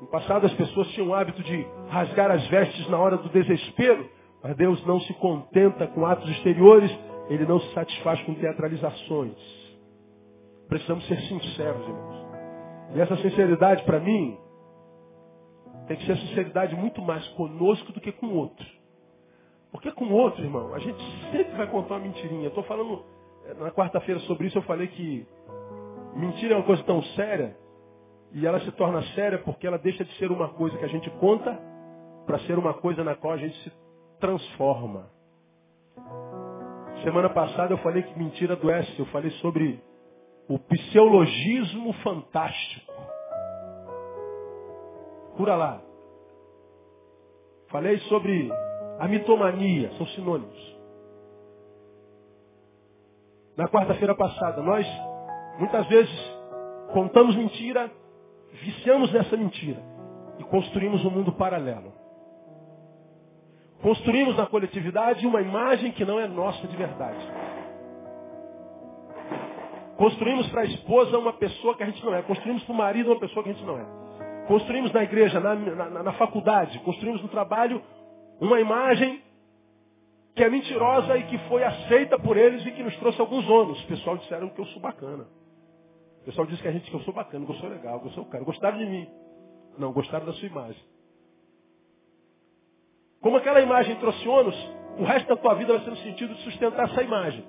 No passado as pessoas tinham o hábito de rasgar as vestes na hora do desespero, mas Deus não se contenta com atos exteriores, Ele não se satisfaz com teatralizações. Precisamos ser sinceros, irmãos. E essa sinceridade, para mim, tem que ser sinceridade muito mais conosco do que com o outro. Porque com o outro, irmão, a gente sempre vai contar uma mentirinha. Estou falando, eh, na quarta-feira sobre isso, eu falei que mentira é uma coisa tão séria, e ela se torna séria porque ela deixa de ser uma coisa que a gente conta para ser uma coisa na qual a gente se transforma. Semana passada eu falei que mentira adoece. Eu falei sobre o psiologismo fantástico. Cura lá. Falei sobre a mitomania, são sinônimos. Na quarta-feira passada, nós muitas vezes contamos mentira, viciamos nessa mentira e construímos um mundo paralelo. Construímos na coletividade uma imagem que não é nossa de verdade. Construímos para a esposa uma pessoa que a gente não é. Construímos para o marido uma pessoa que a gente não é. Construímos na igreja, na, na, na faculdade, construímos no trabalho uma imagem que é mentirosa e que foi aceita por eles e que nos trouxe alguns ônus. O pessoal disseram que eu sou bacana. O pessoal disse que a gente que eu sou bacana, que eu sou legal, que eu sou cara. Gostaram de mim. Não, gostaram da sua imagem. Como aquela imagem trouxe ônus, o resto da tua vida vai ser no sentido de sustentar essa imagem.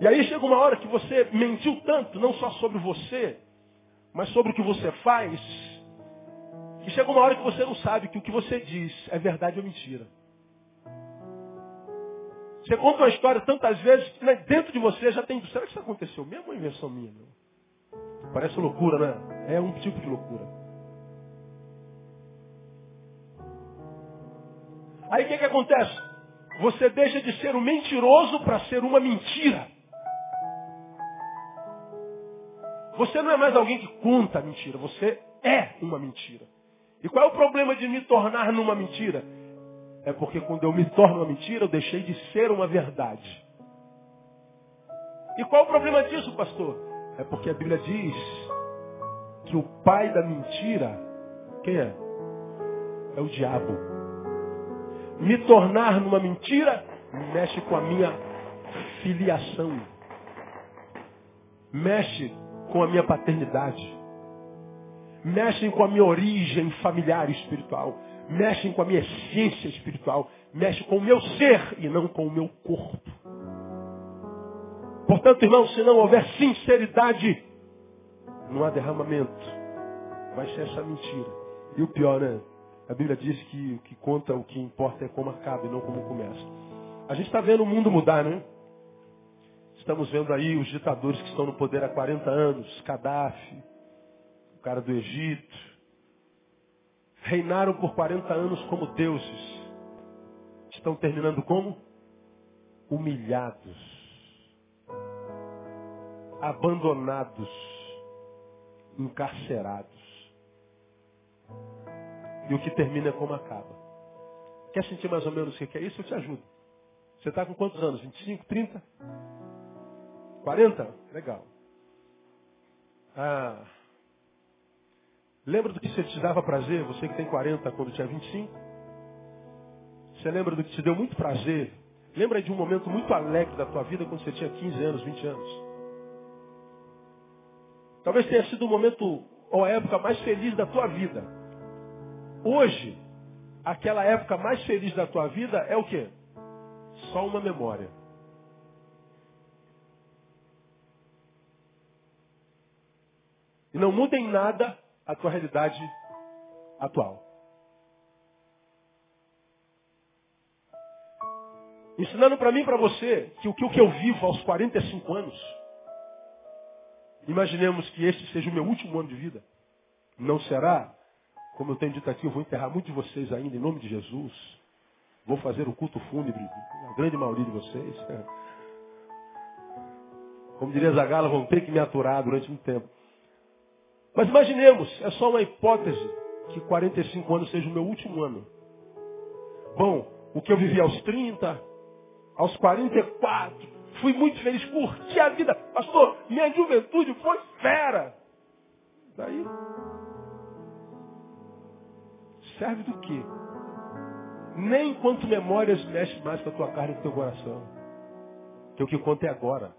E aí chega uma hora que você mentiu tanto, não só sobre você, mas sobre o que você faz, que chega uma hora que você não sabe que o que você diz é verdade ou mentira. Você conta uma história tantas vezes que dentro de você já tem. Será que isso aconteceu mesmo ou é invenção minha? Meu? Parece loucura, né? É um tipo de loucura. Aí o que, que acontece? Você deixa de ser um mentiroso para ser uma mentira. Você não é mais alguém que conta mentira, você é uma mentira. E qual é o problema de me tornar numa mentira? É porque quando eu me torno uma mentira, eu deixei de ser uma verdade. E qual é o problema disso, pastor? É porque a Bíblia diz que o pai da mentira, quem é? É o diabo. Me tornar numa mentira mexe com a minha filiação. Mexe com a minha paternidade. Mexem com a minha origem familiar e espiritual. Mexem com a minha essência espiritual. Mexem com o meu ser e não com o meu corpo. Portanto, irmão, se não houver sinceridade, não há derramamento. Vai ser essa mentira. E o pior, né? A Bíblia diz que o que conta, o que importa é como acaba e não como começa. A gente está vendo o mundo mudar, né? Estamos vendo aí os ditadores que estão no poder há 40 anos, Gaddafi, o cara do Egito, reinaram por 40 anos como deuses. Estão terminando como? Humilhados, abandonados, encarcerados. E o que termina é como acaba. Quer sentir mais ou menos o que é isso? Eu te ajudo. Você está com quantos anos? 25, 30? 40? Legal. Ah, lembra do que você te dava prazer? Você que tem 40 quando tinha 25? Você lembra do que te deu muito prazer? Lembra de um momento muito alegre da tua vida quando você tinha 15 anos, 20 anos? Talvez tenha sido o momento ou a época mais feliz da tua vida. Hoje, aquela época mais feliz da tua vida é o quê? Só uma memória. E não muda em nada a tua realidade atual. Ensinando para mim e para você que o que eu vivo aos 45 anos, imaginemos que este seja o meu último ano de vida. Não será? Como eu tenho dito aqui, eu vou enterrar muitos de vocês ainda em nome de Jesus. Vou fazer o culto fúnebre, a grande maioria de vocês. Como diria Zagala, vão ter que me aturar durante muito tempo. Mas imaginemos, é só uma hipótese, que 45 anos seja o meu último ano. Bom, o que eu vivi aos 30, aos 44, fui muito feliz, curti a vida. Pastor, minha juventude foi fera. Daí, serve do quê? Nem enquanto memórias mexe mais com a tua carne e com o teu coração. Que o que conta é agora.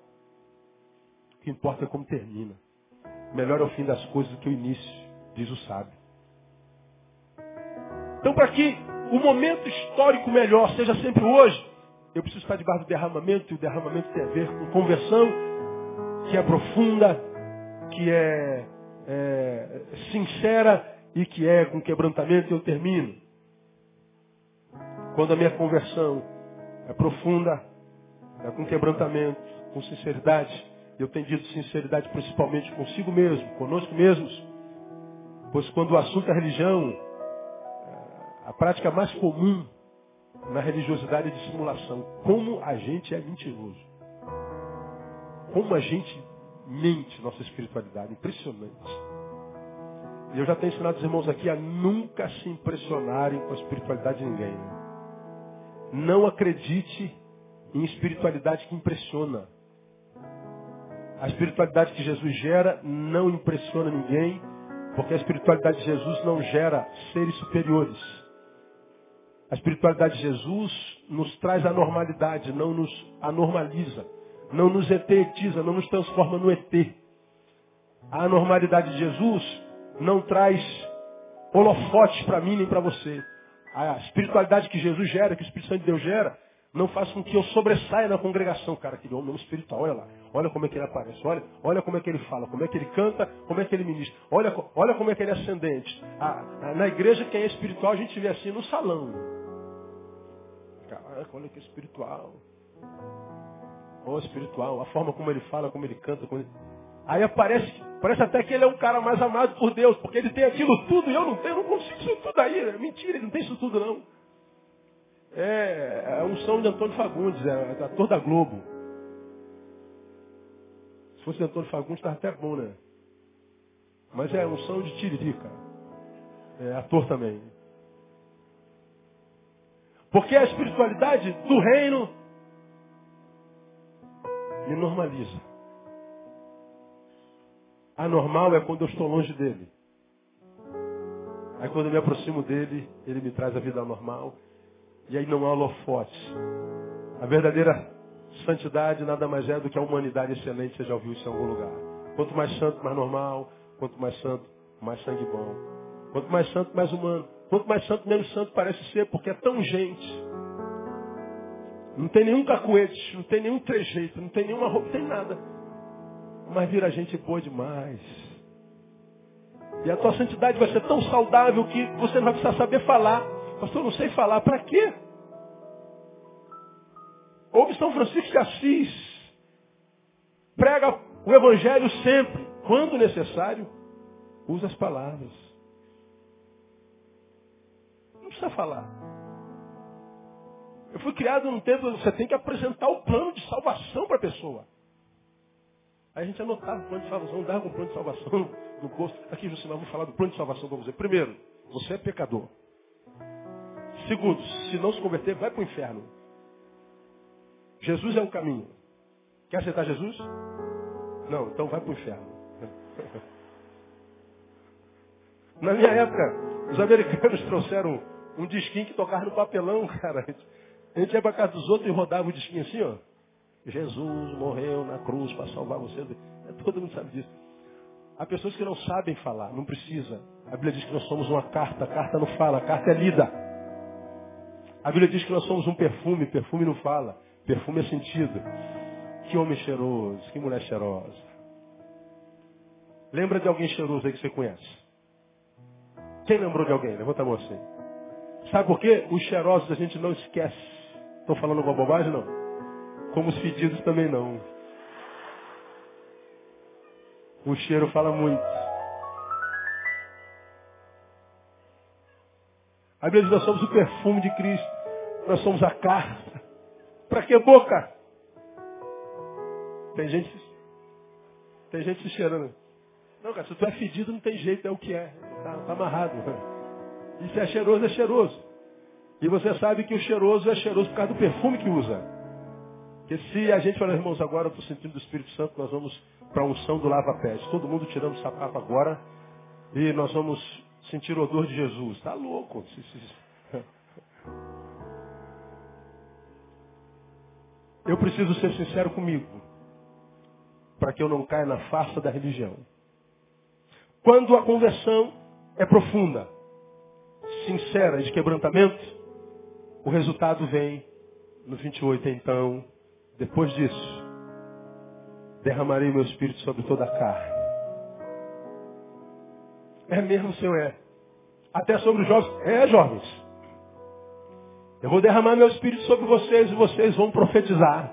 O que importa é como termina. Melhor é o fim das coisas do que o início, diz o sábio. Então, para que o momento histórico melhor seja sempre hoje, eu preciso estar debaixo do derramamento, e o derramamento tem a ver com conversão, que é profunda, que é, é sincera e que é com quebrantamento, eu termino. Quando a minha conversão é profunda, é com quebrantamento, com sinceridade, eu tenho dito sinceridade principalmente consigo mesmo, conosco mesmos. Pois quando o assunto é religião, a prática mais comum na religiosidade é de simulação. Como a gente é mentiroso. Como a gente mente nossa espiritualidade. Impressionante. E eu já tenho ensinado os irmãos aqui a nunca se impressionarem com a espiritualidade de ninguém. Não acredite em espiritualidade que impressiona. A espiritualidade que Jesus gera não impressiona ninguém, porque a espiritualidade de Jesus não gera seres superiores. A espiritualidade de Jesus nos traz a normalidade, não nos anormaliza, não nos etetiza, não nos transforma no ET. A anormalidade de Jesus não traz holofotes para mim nem para você. A espiritualidade que Jesus gera, que o Espírito Santo de Deus gera, não faz com que eu sobressaia na congregação. Cara, aquele homem é espiritual, olha lá. Olha como é que ele aparece, olha, olha como é que ele fala, como é que ele canta, como é que ele ministra. Olha, olha como é que ele é ascendente. na igreja, quem é espiritual, a gente vê assim no salão. Caraca, olha que espiritual. Olha espiritual, a forma como ele fala, como ele canta. Como ele... Aí aparece, parece até que ele é um cara mais amado por Deus, porque ele tem aquilo tudo e eu não tenho, eu não consigo isso tudo aí. É mentira, ele não tem isso tudo não. É, é a unção de Antônio Fagundes, é, é ator da Globo. Se fosse Antônio Fagundes, estava até bom, né? Mas é a unção de Tiririca. É ator também. Porque a espiritualidade do reino me normaliza. Anormal é quando eu estou longe dele. Aí quando eu me aproximo dele, ele me traz a vida normal. E aí não há holofotes. A verdadeira santidade nada mais é do que a humanidade excelente. Você já ouviu isso em algum lugar. Quanto mais santo, mais normal. Quanto mais santo, mais sangue bom. Quanto mais santo, mais humano. Quanto mais santo, menos santo parece ser, porque é tão gente. Não tem nenhum cacuete, não tem nenhum trejeito, não tem nenhuma roupa, não tem nada. Mas vira gente boa demais. E a tua santidade vai ser tão saudável que você não vai precisar saber falar. Pastor, não sei falar. Para quê? Ouve São Francisco de Assis. Prega o Evangelho sempre. Quando necessário, usa as palavras. Não precisa falar. Eu fui criado num tempo que você tem que apresentar o plano de salvação para a pessoa. Aí a gente anotava o plano de salvação, dava um plano de salvação no posto. Aqui, Jusimar, vou falar do plano de salvação para você. Primeiro, você é pecador. Segundo, se não se converter, vai para o inferno. Jesus é o caminho. Quer aceitar Jesus? Não, então vai para o inferno. Na minha época, os americanos trouxeram um disquinho que tocava no papelão, cara. A gente ia para casa dos outros e rodava o disquinho assim, ó. Jesus morreu na cruz para salvar você. Todo mundo sabe disso. Há pessoas que não sabem falar, não precisa. A Bíblia diz que nós somos uma carta, a carta não fala, a carta é lida. A Bíblia diz que nós somos um perfume, perfume não fala, perfume é sentido. Que homem cheiroso, que mulher cheirosa. Lembra de alguém cheiroso aí que você conhece? Quem lembrou de alguém? Levanta a mão assim. Sabe por quê? Os cheirosos a gente não esquece. Estou falando alguma bobagem? Não. Como os fedidos também não. O cheiro fala muito. A Bíblia diz, nós somos o perfume de Cristo. Nós somos a carta. Para que boca? Tem gente, tem gente se cheirando. Não, cara, se tu é fedido, não tem jeito, é o que é. Está tá amarrado. E se é cheiroso, é cheiroso. E você sabe que o cheiroso é cheiroso por causa do perfume que usa. Porque se a gente falar, irmãos, agora eu estou sentindo do Espírito Santo, nós vamos para a unção do lava-pés. Todo mundo tirando o sapato agora e nós vamos sentir o odor de Jesus. Está louco. Eu preciso ser sincero comigo, para que eu não caia na farsa da religião. Quando a conversão é profunda, sincera, de quebrantamento, o resultado vem no 28. Então, depois disso, derramarei meu espírito sobre toda a carne. É mesmo, Senhor, é. Até sobre os jovens. É, jovens. Eu vou derramar meu espírito sobre vocês e vocês vão profetizar.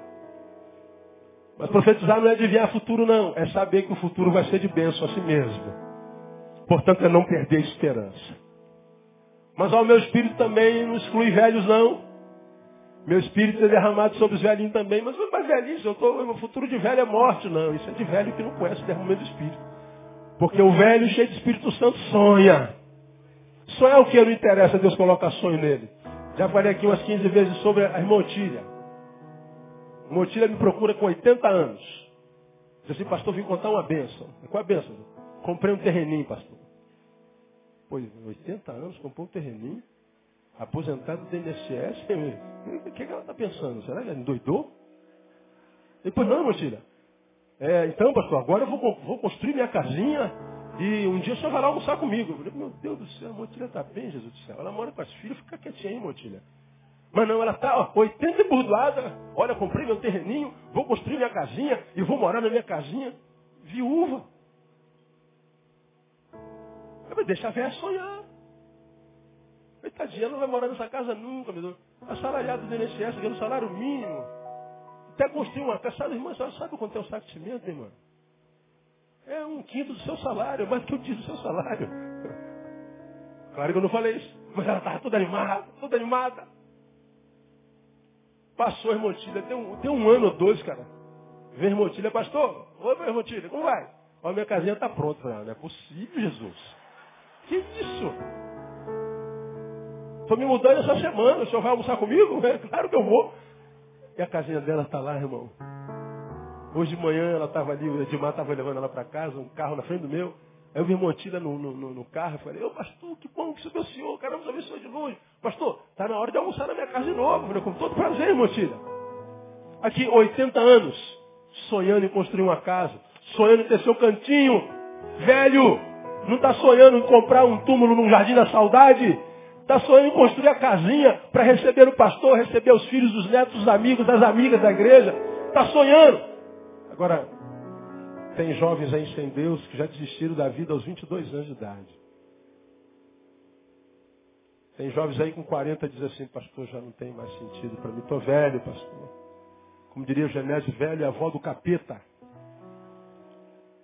Mas profetizar não é adivinhar futuro, não. É saber que o futuro vai ser de bênção a si mesmo. Portanto, é não perder a esperança. Mas ao meu espírito também não exclui velhos, não. Meu espírito é derramado sobre os velhinhos também. Mas, mas velhinhos, eu tô, o futuro de velho é morte. Não, isso é de velho que não conhece o derramamento do espírito. Porque o velho cheio de Espírito Santo sonha. Sonhar o que não interessa, Deus coloca sonho nele. Já falei aqui umas 15 vezes sobre a irmã Otília. Motilha me procura com 80 anos. Diz assim, pastor, vim contar uma benção. Qual é a benção? Comprei um terreninho, pastor. Pois, 80 anos, comprou um terreninho. Aposentado do INSS. O que, é que ela está pensando? Será que ela endoidou? Depois, não, Motilha. É, então, pastor, agora eu vou, vou, construir minha casinha e um dia o senhor vai lá almoçar comigo. Eu falei, meu Deus do céu, a Motilha está bem, Jesus do céu. Ela mora com as filhas, fica quietinha aí, Motilha. Mas não, ela está 80 e burdoada. Olha, comprei meu terreninho, vou construir minha casinha e vou morar na minha casinha. Viúva. Eu deixa a velha sonhar. Coitadinha, ela não vai morar nessa casa nunca, meu Deus. Assalariado do INSS, ganhando salário mínimo. Até construir uma casa. Sabe, irmã, sabe quanto é o saco de cimento, irmã? É um quinto do seu salário, mais que eu disse do seu salário. Claro que eu não falei isso. Mas ela estava toda animada, toda animada. Passou a Irmotilha, tem um, tem um ano ou dois, cara. Vem Irmotilha, pastor, oi, Irmotilha, como vai? Ó, minha casinha está pronta. Falei, ah, não é possível, Jesus. Que isso? Estou me mudando essa semana, o senhor vai almoçar comigo? É claro que eu vou. E a casinha dela está lá, irmão. Hoje de manhã ela estava ali, o Edmar estava levando ela para casa, um carro na frente do meu. Aí eu vi Montilha no, no, no carro, e falei, ô pastor, que bom que você é o senhor, caramba, abençoe de longe. Pastor, está na hora de almoçar na minha casa de novo. falei, com todo prazer, Montilha. Aqui, 80 anos, sonhando em construir uma casa, sonhando em ter seu cantinho, velho, não está sonhando em comprar um túmulo num jardim da saudade, está sonhando em construir a casinha para receber o pastor, receber os filhos, os netos, os amigos, as amigas da igreja. Está sonhando. Agora, tem jovens aí sem Deus que já desistiram da vida aos 22 anos de idade. Tem jovens aí com 40 dizem assim, pastor, já não tem mais sentido para mim. Estou velho, pastor. Como diria o Genésio, velho é avó do capeta.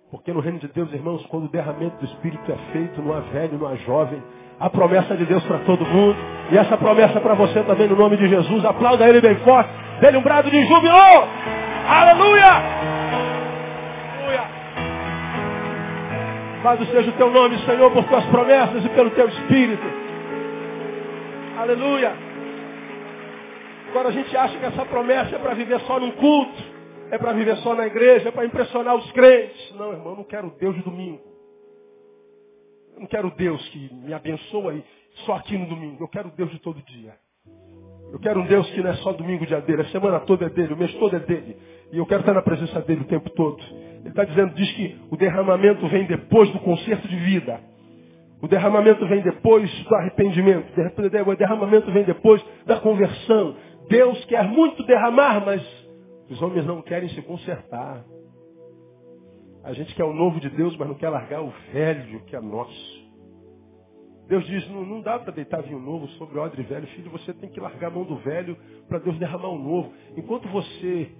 Porque no reino de Deus, irmãos, quando o derramamento do Espírito é feito, não há velho, não há jovem. Há promessa de Deus para todo mundo. E essa promessa para você também no nome de Jesus. Aplauda ele bem forte. Dê-lhe um brado de júbilo. Aleluia! Louvado seja o teu nome, Senhor, por tuas promessas e pelo teu Espírito. Aleluia. Agora a gente acha que essa promessa é para viver só num culto, é para viver só na igreja, é para impressionar os crentes. Não, irmão, eu não quero Deus de domingo. Eu não quero Deus que me abençoa só aqui no domingo. Eu quero Deus de todo dia. Eu quero um Deus que não é só domingo dia dele, a semana toda é dele, o mês todo é dele. E eu quero estar na presença dele o tempo todo. Ele está dizendo, diz que o derramamento vem depois do concerto de vida. O derramamento vem depois do arrependimento. O derramamento vem depois da conversão. Deus quer muito derramar, mas os homens não querem se consertar. A gente quer o novo de Deus, mas não quer largar o velho que é nosso. Deus diz, não, não dá para deitar vinho novo sobre odre velho. Filho, você tem que largar a mão do velho para Deus derramar o novo. Enquanto você,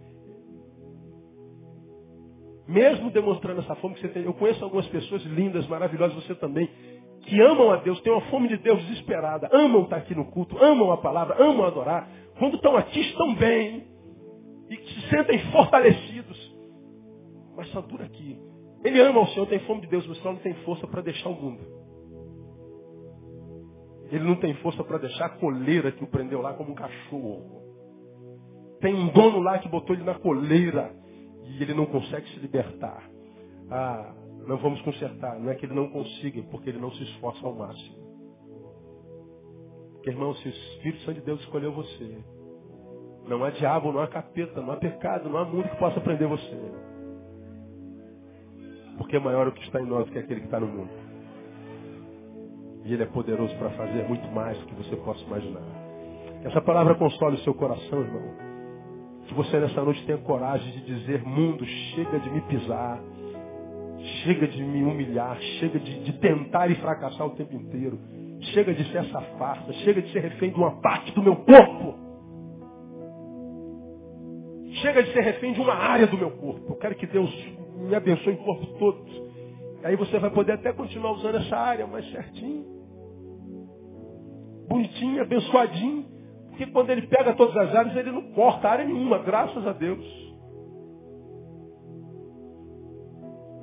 mesmo demonstrando essa fome que você tem, eu conheço algumas pessoas lindas, maravilhosas, você também, que amam a Deus, têm uma fome de Deus desesperada, amam estar aqui no culto, amam a palavra, amam adorar. Quando estão aqui, estão bem e se sentem fortalecidos. Mas só dura aqui. Ele ama o Senhor, tem fome de Deus, mas só não tem força para deixar o mundo. Ele não tem força para deixar a coleira que o prendeu lá como um cachorro. Tem um dono lá que botou ele na coleira e ele não consegue se libertar. Ah, não vamos consertar. Não é que ele não consiga, porque ele não se esforça ao máximo. Porque, irmão, se o Espírito Santo de Deus escolheu você, não há diabo, não há capeta, não há pecado, não há mundo que possa prender você. Porque é maior o que está em nós do que aquele que está no mundo. E Ele é poderoso para fazer muito mais do que você possa imaginar. Que essa palavra console o seu coração, irmão. Que você nessa noite tenha coragem de dizer, mundo, chega de me pisar. Chega de me humilhar. Chega de, de tentar e fracassar o tempo inteiro. Chega de ser essa farsa. Chega de ser refém de uma parte do meu corpo. Chega de ser refém de uma área do meu corpo. Eu quero que Deus me abençoe o corpo todo. Aí você vai poder até continuar usando essa área mais certinho. Bonitinho, abençoadinho. Porque quando ele pega todas as áreas, ele não corta área nenhuma, graças a Deus.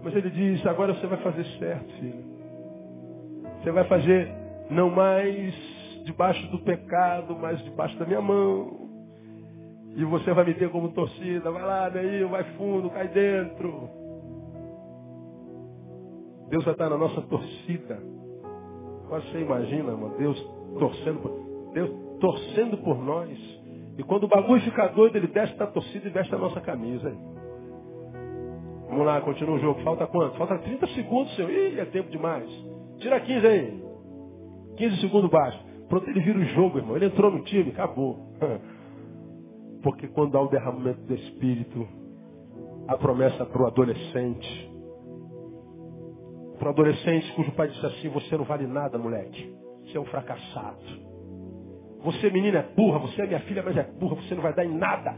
Mas ele diz, agora você vai fazer certo, filho. Você vai fazer não mais debaixo do pecado, mas debaixo da minha mão. E você vai me ter como torcida. Vai lá, daí, vai fundo, cai dentro. Deus vai estar na nossa torcida. Você imagina, mano, Deus torcendo por, Deus torcendo por nós. E quando o bagulho fica doido, ele desce da torcida e veste a nossa camisa. Vamos lá, continua o jogo. Falta quanto? Falta 30 segundos, senhor. Ih, é tempo demais. Tira 15 aí. 15 segundos baixo. Pronto, ele vira o jogo, irmão. Ele entrou no time, acabou. Porque quando há o derramamento do Espírito, a promessa para o adolescente, para adolescentes cujo pai disse assim, você não vale nada, moleque. Você é um fracassado. Você, menina, é burra, você é minha filha, mas é burra, você não vai dar em nada.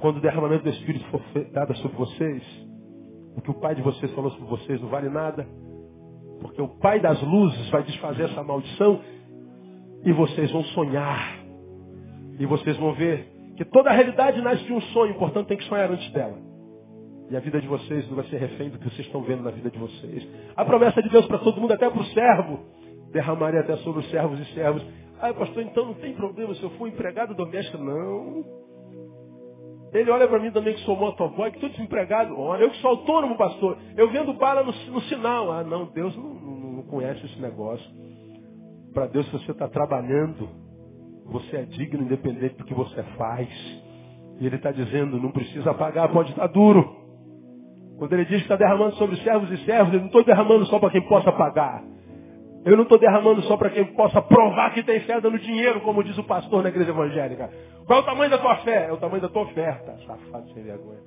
Quando o derramamento do Espírito for dado sobre vocês, o que o pai de vocês falou sobre vocês não vale nada. Porque o pai das luzes vai desfazer essa maldição e vocês vão sonhar. E vocês vão ver que toda a realidade nasce de um sonho, portanto tem que sonhar antes dela. E a vida de vocês não vai ser refém do que vocês estão vendo na vida de vocês. A promessa de Deus para todo mundo, até para o servo, derramaria até sobre os servos e servos. Ah, pastor, então não tem problema se eu for empregado doméstico. Não. Ele olha para mim também que sou motoboy, que estou desempregado. Olha, eu que sou autônomo, pastor. Eu vendo bala no, no sinal. Ah, não, Deus não, não, não conhece esse negócio. Para Deus, se você está trabalhando, você é digno, independente do que você faz. E Ele está dizendo, não precisa pagar, pode estar duro. Quando ele diz que está derramando sobre servos e servos, ele não estou derramando só para quem possa pagar. Eu não estou derramando só para quem possa provar que tem fé dando dinheiro, como diz o pastor na igreja evangélica. Qual é o tamanho da tua fé? É o tamanho da tua oferta. Safado sem vergonha.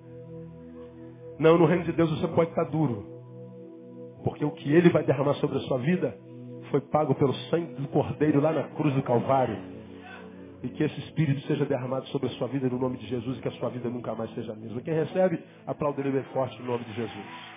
Não, no reino de Deus você pode estar duro. Porque o que ele vai derramar sobre a sua vida foi pago pelo sangue do Cordeiro lá na cruz do Calvário. E que esse Espírito seja derramado sobre a sua vida no nome de Jesus e que a sua vida nunca mais seja a mesma. Quem recebe, aplaude ele bem forte no nome de Jesus.